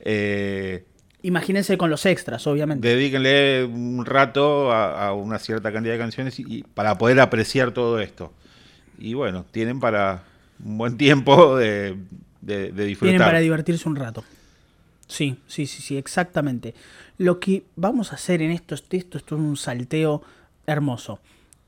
Eh, Imagínense con los extras, obviamente. dedíquenle un rato a, a una cierta cantidad de canciones y, y para poder apreciar todo esto. Y bueno, tienen para un buen tiempo de, de- de disfrutar. Vienen para divertirse un rato. Sí, sí, sí, sí, exactamente. Lo que vamos a hacer en esto, esto, esto es un salteo hermoso.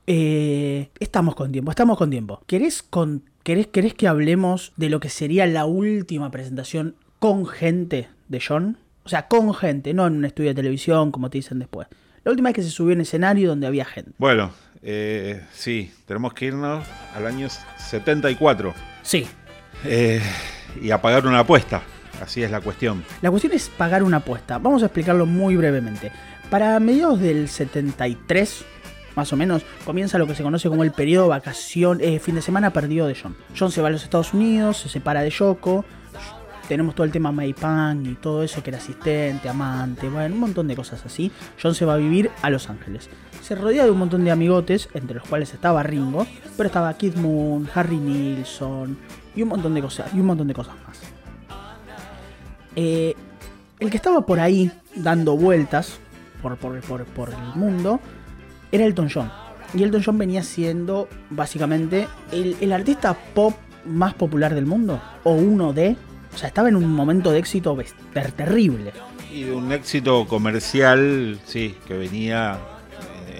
Eh, estamos con tiempo, estamos con tiempo. ¿Querés, con, querés, ¿Querés que hablemos de lo que sería la última presentación con gente de John? O sea, con gente, no en un estudio de televisión, como te dicen después. La última vez que se subió en escenario donde había gente. Bueno, eh, sí, tenemos que irnos al año 74 Sí, eh, y a pagar una apuesta. Así es la cuestión. La cuestión es pagar una apuesta. Vamos a explicarlo muy brevemente. Para mediados del 73, más o menos, comienza lo que se conoce como el periodo vacación, eh, fin de semana perdido de John. John se va a los Estados Unidos, se separa de Yoko. Tenemos todo el tema May Pang y todo eso, que era asistente, amante, bueno, un montón de cosas así. John se va a vivir a Los Ángeles. Se rodea de un montón de amigotes, entre los cuales estaba Ringo, pero estaba Kid Moon, Harry Nilsson y un montón de cosas, y un montón de cosas más. Eh, el que estaba por ahí dando vueltas por, por- por- por el mundo era Elton John. Y Elton John venía siendo básicamente el, el artista pop más popular del mundo. O uno de. O sea, estaba en un momento de éxito ter- terrible. Y de un éxito comercial, sí, que venía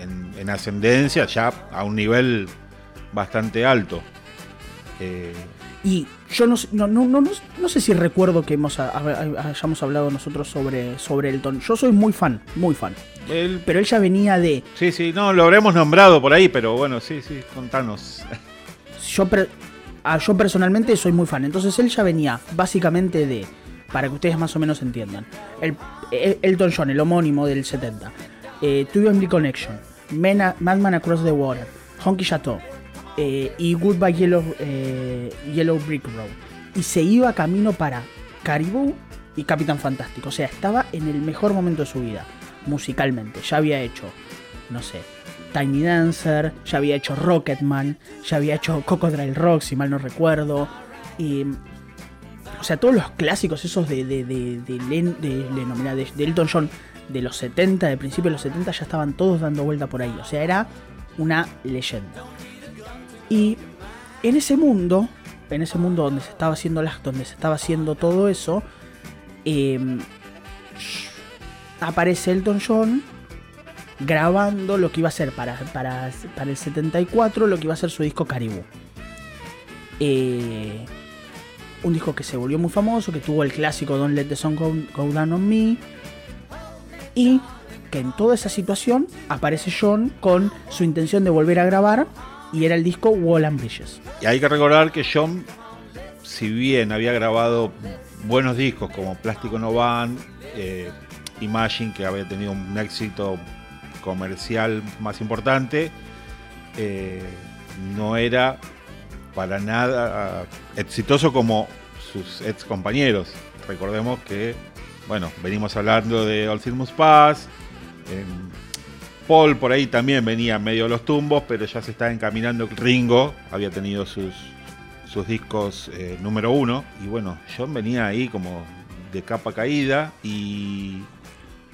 en, en ascendencia ya a un nivel bastante alto. Eh, Y yo no, no, no, no, no- no sé si recuerdo que hemos, hayamos hablado nosotros sobre, sobre Elton. Yo soy muy fan, muy fan. Pero él ya venía de. sí, sí, no, lo habremos nombrado por ahí, pero bueno, sí, sí, contanos. yo, ah, yo personalmente soy muy fan. Entonces él ya venía básicamente de, para que ustedes más o menos entiendan, el, el- Elton John, el homónimo del 70, eh, Me Connection, Madman Across the Water, Honky Chateau eh, y Goodbye Yellow, eh, Yellow Brick Road. Y se iba camino para Caribou y Capitán Fantástico. O sea, estaba en el mejor momento de su vida, musicalmente. Ya había hecho, no sé, Tiny Dancer, ya había hecho Rocketman, ya había hecho Cocodrile Rock, si mal no recuerdo. Y, o sea, todos los clásicos esos de, de, de, de de- de Elton John de los 70, de principios de los 70, ya estaban todos dando vuelta por ahí. O sea, era una leyenda. Y en ese mundo, en ese mundo donde se estaba haciendo las, donde se estaba haciendo todo eso, eh, aparece Elton John grabando lo que iba a ser para, para, para el 74, lo que iba a ser su disco Caribou. Eh, un disco que se volvió muy famoso, que tuvo el clásico Don't Let the Sun Go, Go Down on Me. Y que en toda esa situación aparece John con su intención de volver a grabar y era el disco Wall and Bridges. Y hay que recordar que John, si bien había grabado buenos discos como Plástico No Van, eh, Imagine, que había tenido un éxito comercial más importante, eh, no era para nada exitoso como sus ex compañeros. Recordemos que, bueno, venimos hablando de All Things Pass. Paul por ahí también venía medio de los tumbos, pero ya se está encaminando. Ringo había tenido sus, sus discos eh, número uno. Y bueno, John venía ahí como de capa caída. Y,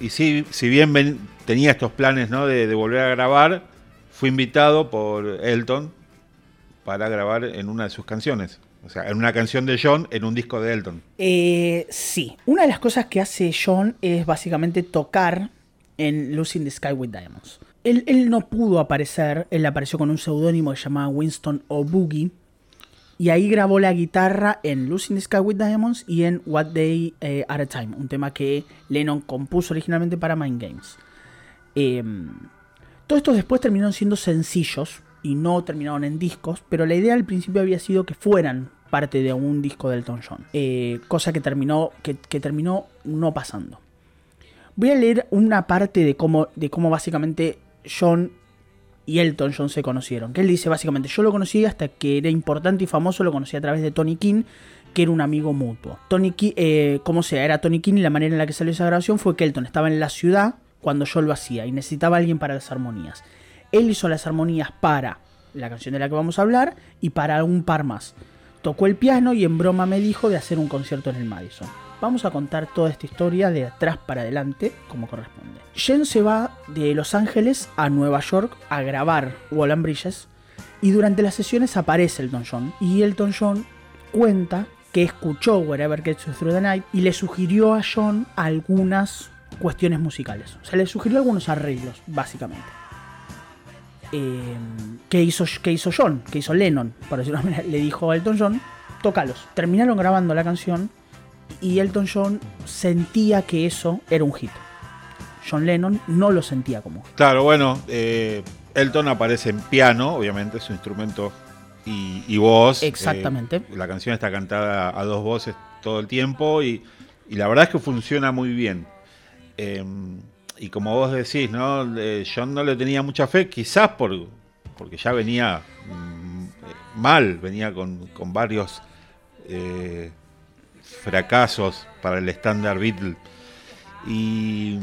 y si bien tenía estos planes ¿no? de, de volver a grabar, fue invitado por Elton para grabar en una de sus canciones. O sea, en una canción de John en un disco de Elton. Eh, sí, una de las cosas que hace John es básicamente tocar en Losing the Sky with Diamonds. Él, no pudo aparecer, él apareció con un seudónimo que se llamaba Winston O'Boogie. Y ahí grabó la guitarra en Losing the Sky with Diamonds y en What Day eh, at a Time, un tema que Lennon compuso originalmente para Mind Games. Em, todos estos después terminaron siendo sencillos y no terminaron en discos, pero la idea al principio había sido que fueran parte de un disco de Elton John, eh, cosa que terminó, que, terminó no pasando. Voy a leer una parte de cómo, de cómo básicamente John y Elton John se conocieron. Que él dice básicamente, yo lo conocí hasta que era importante y famoso, lo conocí a través de Tony King, que era un amigo mutuo. Tony King, eh, como sea, era Tony King y la manera en la que salió esa grabación fue que Elton estaba en la ciudad cuando yo lo hacía y necesitaba a alguien para las armonías. Él hizo las armonías para la canción de la que vamos a hablar y para un par más. Tocó el piano y en broma me dijo de hacer un concierto en el Madison. Vamos a contar toda esta historia de atrás para adelante como corresponde. Jen se va de Los Ángeles a Nueva York a grabar Wall and Bridges y durante las sesiones aparece Elton John y Elton John cuenta que escuchó Wherever Gets You Through the Night y le sugirió a John algunas cuestiones musicales. O sea, le sugirió algunos arreglos, básicamente. Eh, ¿qué, hizo, hizo John? ¿Qué hizo Lennon? Por decirlo de manera, le dijo a Elton John, tócalos. Terminaron grabando la canción y Elton John sentía que eso era un hit. John Lennon no lo sentía como hit. Claro, bueno, eh, Elton aparece en piano, obviamente, su instrumento y, voz. Exactamente. Eh, la canción está cantada a dos voces todo el tiempo y, y la verdad es que funciona muy bien. Em, y como vos decís, ¿no? yo no le tenía mucha fe, quizás por, porque ya venía mm, mal, venía con, varios eh, fracasos para el estándar Beatle. Y,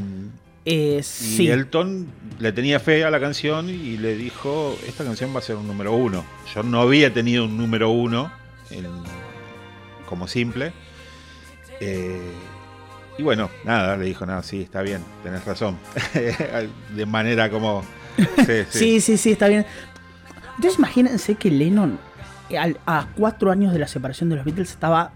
eh, y Elton le tenía fe a la canción y le dijo, esta canción va a ser un número uno. Yo no había tenido un número uno como simple. Eh, y bueno, nada, le dijo, nada, sí, está bien, tenés razón. de manera como... Sí sí. sí, está bien. Entonces imagínense que Lennon, a cuatro años de la separación de los Beatles, estaba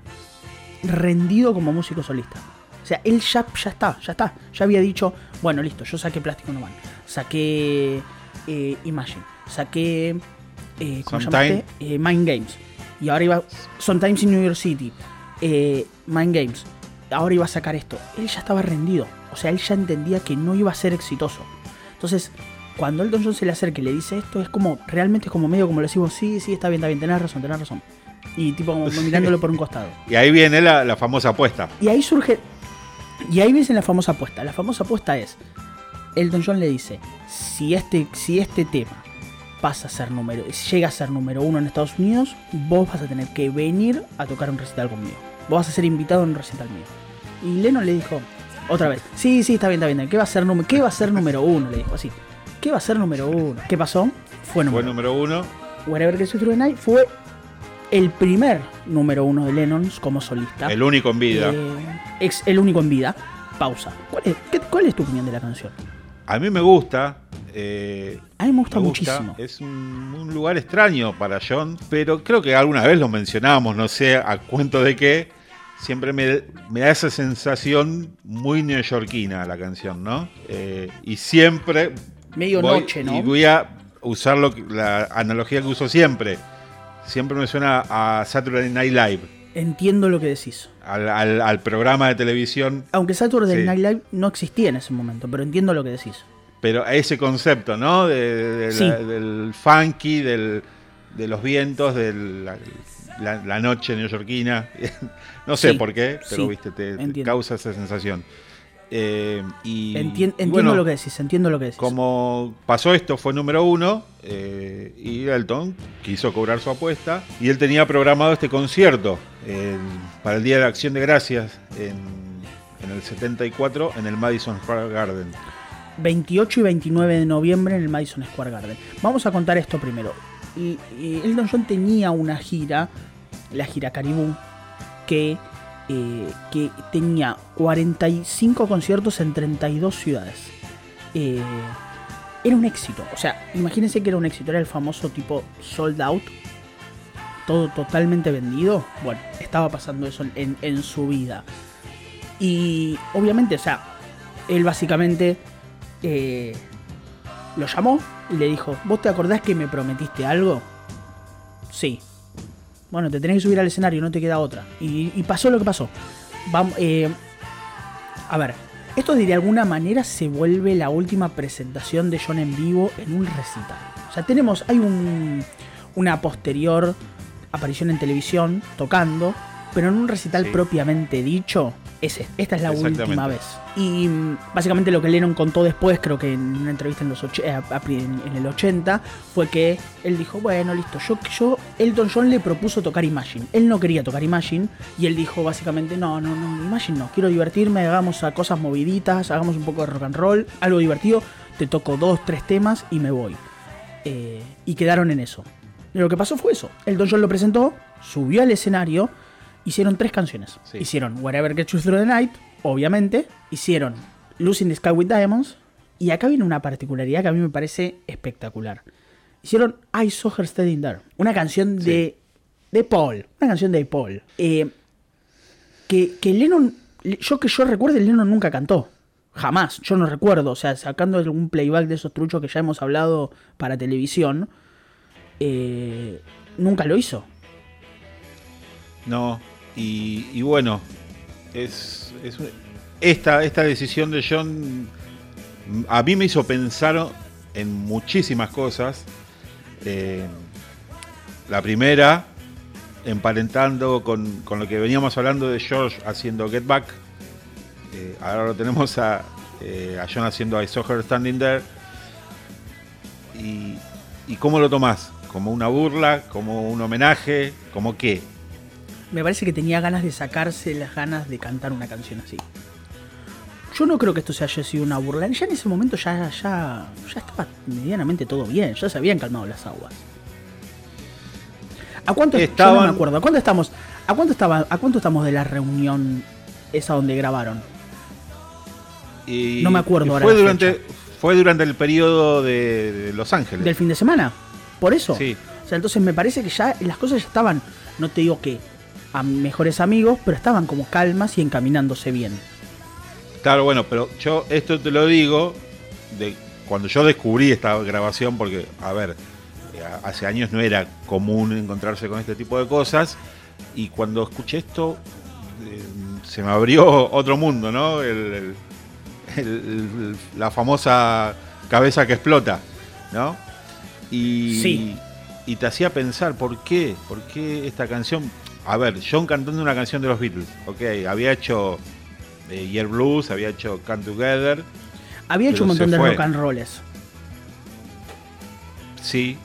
rendido como músico solista. O sea, él ya, ya está, ya está. Ya había dicho, bueno, listo, yo saqué Plástico No saqué eh, Imagine, saqué... Eh, ¿Cómo llamaste? Eh, Mind Games. Y ahora iba... Sometimes in New York City. Eh, Mind Games ahora iba a sacar esto. Él ya estaba rendido. O sea, él ya entendía que no iba a ser exitoso. Entonces, cuando Elton John se le acerca y le dice esto, es como, realmente es como medio como le decimos, sí, sí, está bien, está bien, tenés razón, tenés razón. Y tipo como mirándolo por un costado. Y ahí viene la, famosa apuesta. Y ahí surge. Y ahí viene la famosa apuesta. La famosa apuesta es. Elton John le dice: si este, si este tema pasa a ser número. llega a ser número uno en Estados Unidos, vos vas a tener que venir a tocar un recital conmigo. Vos vas a ser invitado en un recital mío. Y Lennon le dijo, otra vez, sí, sí, está bien, está bien. ¿Qué va a ser, ¿qué va a ser número uno? Le dijo así. ¿Qué va a ser número uno? ¿Qué pasó? Fue número, fue número uno. Wherever Through the Night fue el primer número uno de Lennon como solista. El único en vida. Eh, el único en vida. Pausa. ¿Cuál es, ¿Cuál es tu opinión de la canción? A mí me gusta. Eh, a mí me gusta, muchísimo. Es un, lugar extraño para John, pero creo que alguna vez lo mencionábamos, no sé a cuento de qué. Siempre me, da esa sensación muy neoyorquina la canción, ¿no? Eh, y siempre, Medio voy- noche, ¿no? Y voy a usar lo la analogía que uso siempre. Siempre me suena a Saturday Night Live, Entiendo lo que decís. al, al- al programa de televisión, Aunque Saturday Sí. Night Live no existía en ese momento, pero entiendo lo que decís. pero ese concepto, ¿no? De, de- Sí. la- del funky, del, de los vientos, de la, la- la noche neoyorquina. no sé Sí, por qué, pero viste, te, te causa esa sensación. Eh, y, Entien- y entiendo bueno, lo que decís, entiendo lo que decís. Como pasó esto, fue número uno eh, y Elton quiso cobrar su apuesta y él tenía programado este concierto eh, para el Día de la Acción de Gracias en, en el 74 en el Madison Square Garden. 28 y 29 de noviembre en el Madison Square Garden. Vamos a contar esto primero. Y, y Elton John tenía una gira, la gira Caribú, que, eh, que tenía 45 conciertos en 32 ciudades. Eh, era un éxito. O sea, imagínense que era un éxito. Era el famoso tipo sold out. Todo totalmente vendido. Bueno, estaba pasando eso en, en su vida. Y obviamente, o sea, él básicamente eh, lo llamó y le dijo, ¿vos te acordás que me prometiste algo? Sí. Bueno, te tenés que subir al escenario, no te queda otra. Y, pasó lo que pasó. Vamos, eh, a ver, esto de, de alguna manera se vuelve la última presentación de John en vivo en un recital. O sea, tenemos, hay un, una posterior aparición en televisión tocando, pero en un recital Sí. propiamente dicho, es, este. esta es la última vez. Y mm, básicamente lo que Lennon contó después, creo que en una entrevista en, los och- eh, en, en el 80, fue que él dijo, bueno, listo, yo, yo, Elton John le propuso tocar Imagine. Él no quería tocar Imagine y él dijo básicamente, no, no, no, Imagine no, quiero divertirme, hagamos a cosas moviditas, hagamos un poco de rock and roll, algo divertido, te toco dos, tres temas y me voy. Eh, y quedaron en eso. Y lo que pasó fue eso. Elton John lo presentó, subió al escenario, hicieron tres canciones. Sí. Hicieron Whatever Gets You Through the Night, obviamente. Hicieron Losing the Sky with Diamonds. Y acá viene una particularidad que a mí me parece espectacular. Hicieron I Saw Her Standing There, una canción Sí. de, de Paul. Una canción de Paul. Eh, que, que Lennon, yo que yo recuerde, Lennon nunca cantó. Jamás, yo no recuerdo. O sea, sacando algún playback de esos truchos que ya hemos hablado para televisión, eh, nunca lo hizo. No, y, bueno, es, es- esta, esta decisión de John a mí me hizo pensar en muchísimas cosas. Eh, la primera, emparentando con, lo que veníamos hablando de George haciendo Get Back. Eh, ahora lo tenemos a, eh, a John haciendo I Saw Standing There. Y, ¿Y cómo lo tomás? ¿Como una burla? ¿Como un homenaje? ¿Como qué? Me parece que tenía ganas de sacarse las ganas de cantar una canción así. Yo no creo que esto se haya sido una burla. Ya en ese momento ya, ya, ya estaba medianamente todo bien. Ya se habían calmado las aguas. ¿A cuánto yo no Estaban- me acuerdo. ¿A cuánto estamos? ¿A cuánto estaba? ¿A cuánto estamos de la reunión esa donde grabaron? Y- No me acuerdo ahora Fue durante, fecha. fue durante el periodo de, de Los Ángeles. ¿Del fin de semana? Por eso. Sí. O sea, entonces me parece que ya las cosas ya estaban, no te digo que a mejores amigos, pero estaban como calmas y encaminándose bien. Claro, bueno, pero yo esto te lo digo de cuando yo descubrí esta grabación, porque, a ver, eh, hace años no era común encontrarse con este tipo de cosas, y cuando escuché esto, eh, se me abrió otro mundo, ¿no? El- el- el- el- la famosa cabeza que explota, ¿no? Y, Sí. y te hacía pensar, ¿por qué? ¿Por qué esta canción? A ver, John cantando una canción de los Beatles, ok, había hecho eh, Year Blues, había hecho Come Together, Había hecho un montón de fue. rock and rolls. sí,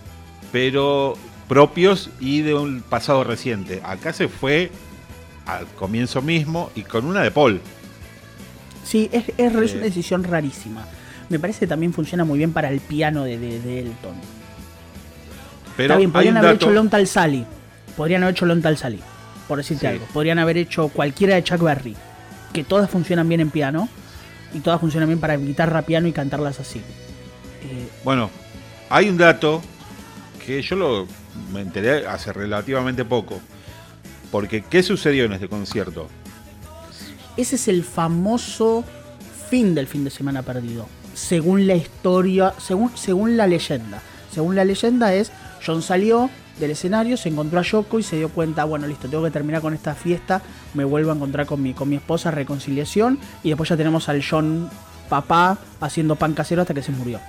pero propios y de un pasado reciente. Acá se fue al comienzo mismo y con una de Paul. Sí, es, es una decisión rarísima. Me parece que también funciona muy bien para el piano de, de- de Elton. Pero Está bien, podrían haber hecho Long Tal Sally. Podrían haber hecho Long Tal Sally, por decirte Sí. algo. Podrían haber hecho cualquiera de Chuck Berry. Que todas funcionan bien en piano. Y todas funcionan bien para guitarra, piano y cantarlas así. Eh, Bueno, hay un dato que yo lo me enteré hace relativamente poco. Porque, ¿qué sucedió en este concierto? ese es el famoso fin del fin de semana perdido. según la historia, según, según la leyenda. Según la leyenda es, John salió del escenario, se encontró a Yoko y se dio cuenta, bueno, listo, tengo que terminar con esta fiesta, me vuelvo a encontrar con mi, con mi esposa, reconciliación, y después ya tenemos al John papá haciendo pan casero hasta que se murió.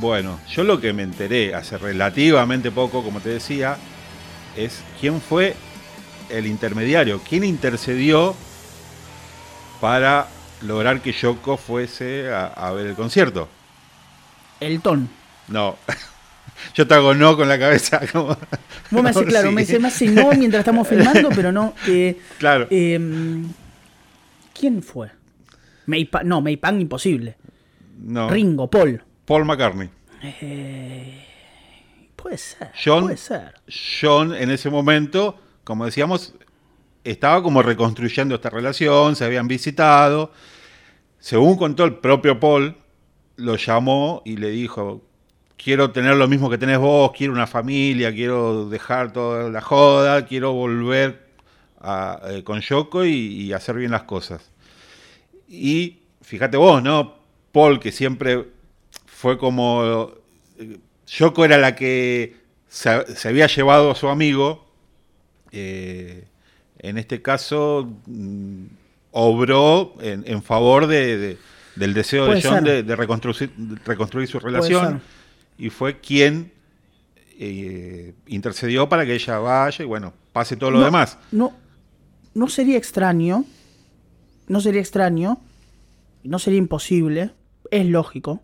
Bueno, yo lo que me enteré hace relativamente poco, como te decía, es quién fue el intermediario, quién intercedió para lograr que Yoko fuese a, ver el concierto. Elton. No. Yo te hago no con la cabeza. Como, Vos me haces, claro, me hace no mientras estamos filmando, pero no. claro. Em, ¿Quién fue? no, Maypan imposible. No. Ringo, Paul. Paul McCartney. Eh, puede ser. John, puede ser. John en ese momento, como decíamos, estaba como reconstruyendo esta relación, se habían visitado. Según contó el propio Paul, lo llamó y le dijo, quiero tener lo mismo que tenés vos, quiero una familia, quiero dejar toda la joda, quiero volver eh, con Yoko y, hacer bien las cosas. Y fíjate vos, ¿no? Paul, que siempre fue como... Eh, Yoko era la que se, había llevado a su amigo. Eh, en este caso, mm, obró en, favor de, del deseo de John de, reconstruir, reconstruir, su relación. Y fue quien eh, intercedió para que ella vaya y bueno, pase todo lo demás. No, no sería extraño, no sería extraño, no sería imposible, es lógico,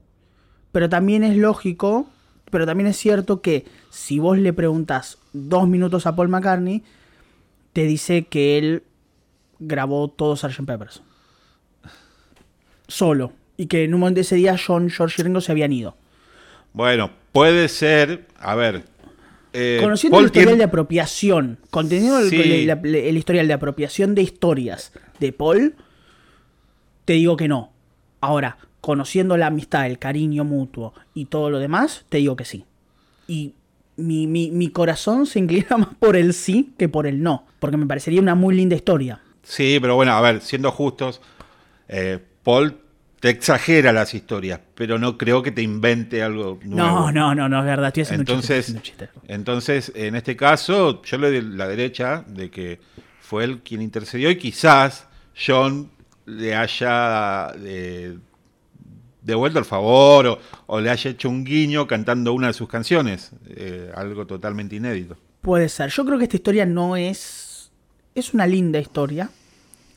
pero también es lógico, pero también es cierto que si vos le preguntas dos minutos a Paul McCartney, te dice que él grabó todo Sgt. Peppers. Solo. Y que en un momento de ese día John, George y Ringo se habían ido. Bueno, puede ser, a ver. Eh, Conociendo el historial de apropiación, conteniendo el, el, historial de apropiación de historias de Paul, te digo que no. Ahora, conociendo la amistad, el cariño mutuo y todo lo demás, te digo que sí. Y mi, mi, corazón se inclina más por el sí que por el no, porque me parecería una muy linda historia. Sí, pero bueno, a ver, siendo justos, eh, Paul te exagera las historias, pero no creo que te invente algo nuevo. No, no, no, no, es verdad, estoy haciendo entonces, chiste, Entonces, en este caso, yo le doy la derecha de que fue él quien intercedió y quizás John le haya eh, devuelto el favor o, le haya hecho un guiño cantando una de sus canciones, eh, algo totalmente inédito. Puede ser. Yo creo que esta historia no es... Es una linda historia,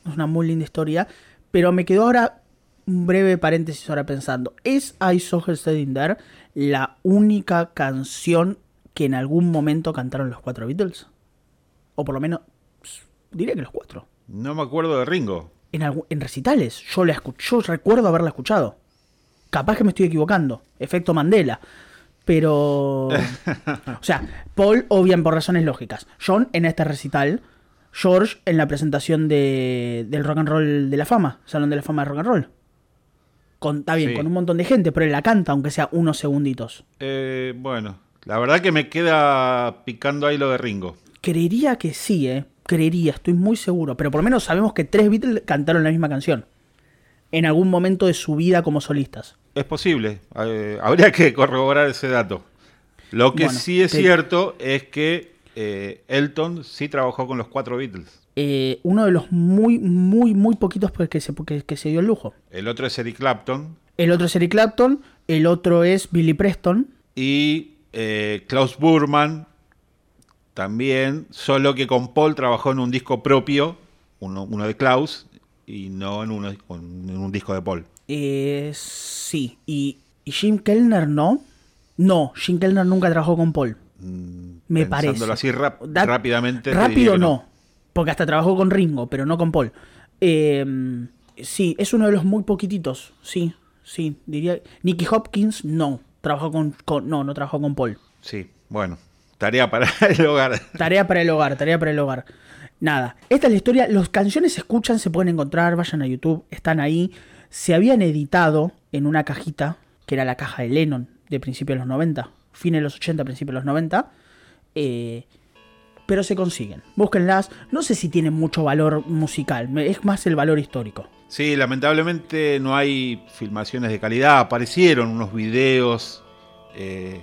es una muy linda historia, pero me quedó ahora un breve paréntesis ahora pensando. ¿Es I Saw Her Standing There la única canción que en algún momento cantaron los cuatro Beatles? O por lo menos, diría que los cuatro. No me acuerdo de Ringo. En, en recitales, yo, la yo recuerdo haberla escuchado. Capaz que me estoy equivocando. Efecto Mandela. Pero. o sea, Paul, obviamente por razones lógicas. John en este recital. George en la presentación de, del Rock and Roll de la Fama. Salón de la Fama de Rock and Roll. Con, está bien, con un montón de gente, pero él la canta, aunque sea unos segunditos. Eh, bueno, la verdad que me queda picando ahí lo de Ringo. Creería que sí, ¿eh? Creería, estoy muy seguro. Pero por lo menos sabemos que tres Beatles cantaron la misma canción en algún momento de su vida como solistas. Es posible, eh, habría que corroborar ese dato. Lo que sí es cierto es que eh, Elton sí trabajó con los cuatro Beatles. Eh, uno de los muy, muy, muy poquitos que se, que, se dio el lujo. El otro es Eric Clapton. El otro es Eric Clapton, el otro es Billy Preston. Y Klaus Burman también, solo que con Paul trabajó en un disco propio, uno, uno de Klaus, y no en, en un disco de Paul. Eh, sí, y, Jim Kellner no. No, Jim Kellner nunca trabajó con Paul. Mm, me parece. así rápidamente. Rápido no, porque hasta trabajó con Ringo, pero no con Paul. Em, sí, es uno de los muy poquititos, sí, sí, diría. Nicky Hopkins no, trabajó con, con, no, no trabajó con Paul. Sí, bueno, tarea para el hogar. Tarea para el hogar, tarea para el hogar. Nada, esta es la historia. Las canciones se escuchan, se pueden encontrar, vayan a YouTube, están ahí. Se habían editado en una cajita, que era la caja de Lennon de principios de los 90, fines de los 80, principios de los 90. Eh, pero se consiguen. Búsquenlas. No sé si tienen mucho valor musical, es más el valor histórico. Sí, lamentablemente no hay filmaciones de calidad. Aparecieron unos videos eh,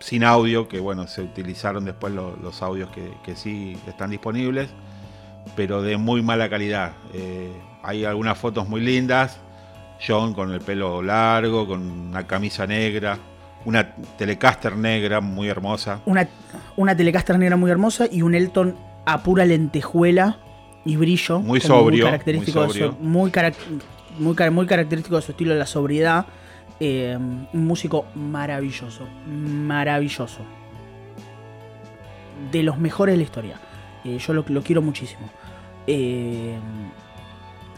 sin audio, que bueno, se utilizaron después los audios que, sí están disponibles, pero de muy mala calidad. Eh, hay algunas fotos muy lindas. John con el pelo largo, con una camisa negra, una Telecaster negra muy hermosa. Una, una Telecaster negra muy hermosa y un Elton a pura lentejuela y brillo. Muy sobrio. Muy característico, muy, muy, característico de su estilo de la sobriedad. Eh, un músico maravilloso. Maravilloso. De los mejores de la historia. Eh, yo lo, quiero muchísimo. Eh,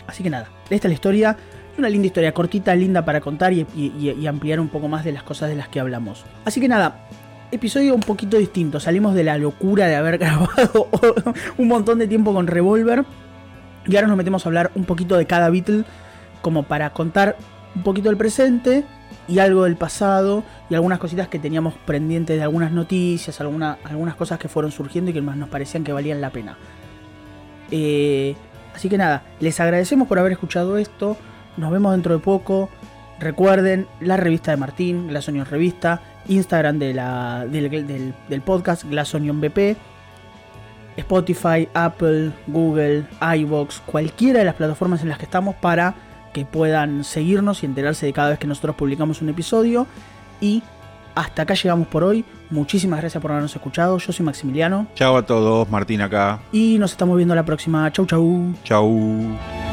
así que nada, esta es la historia. Es una linda historia, cortita, linda para contar y, y, ampliar un poco más de las cosas de las que hablamos. Así que nada, episodio un poquito distinto. Salimos de la locura de haber grabado un montón de tiempo con Revolver. Y ahora nos metemos a hablar un poquito de cada Beatle. Como para contar un poquito del presente y algo del pasado. Y algunas cositas que teníamos pendientes de algunas noticias. algunas cosas que fueron surgiendo y que más nos parecían que valían la pena. Eh, así que nada, les agradecemos por haber escuchado esto. Nos vemos dentro de poco. Recuerden la revista de Martín, Glass Onion Revista, Instagram de la, del, podcast Glass Onion BP, Spotify, Apple, Google, iBox, cualquiera de las plataformas en las que estamos para que puedan seguirnos y enterarse de cada vez que nosotros publicamos un episodio. Y hasta acá llegamos por hoy. Muchísimas gracias por habernos escuchado. Yo soy Maximiliano. Chao a todos, Martín acá. Y nos estamos viendo la próxima. Chau, chau. Chau.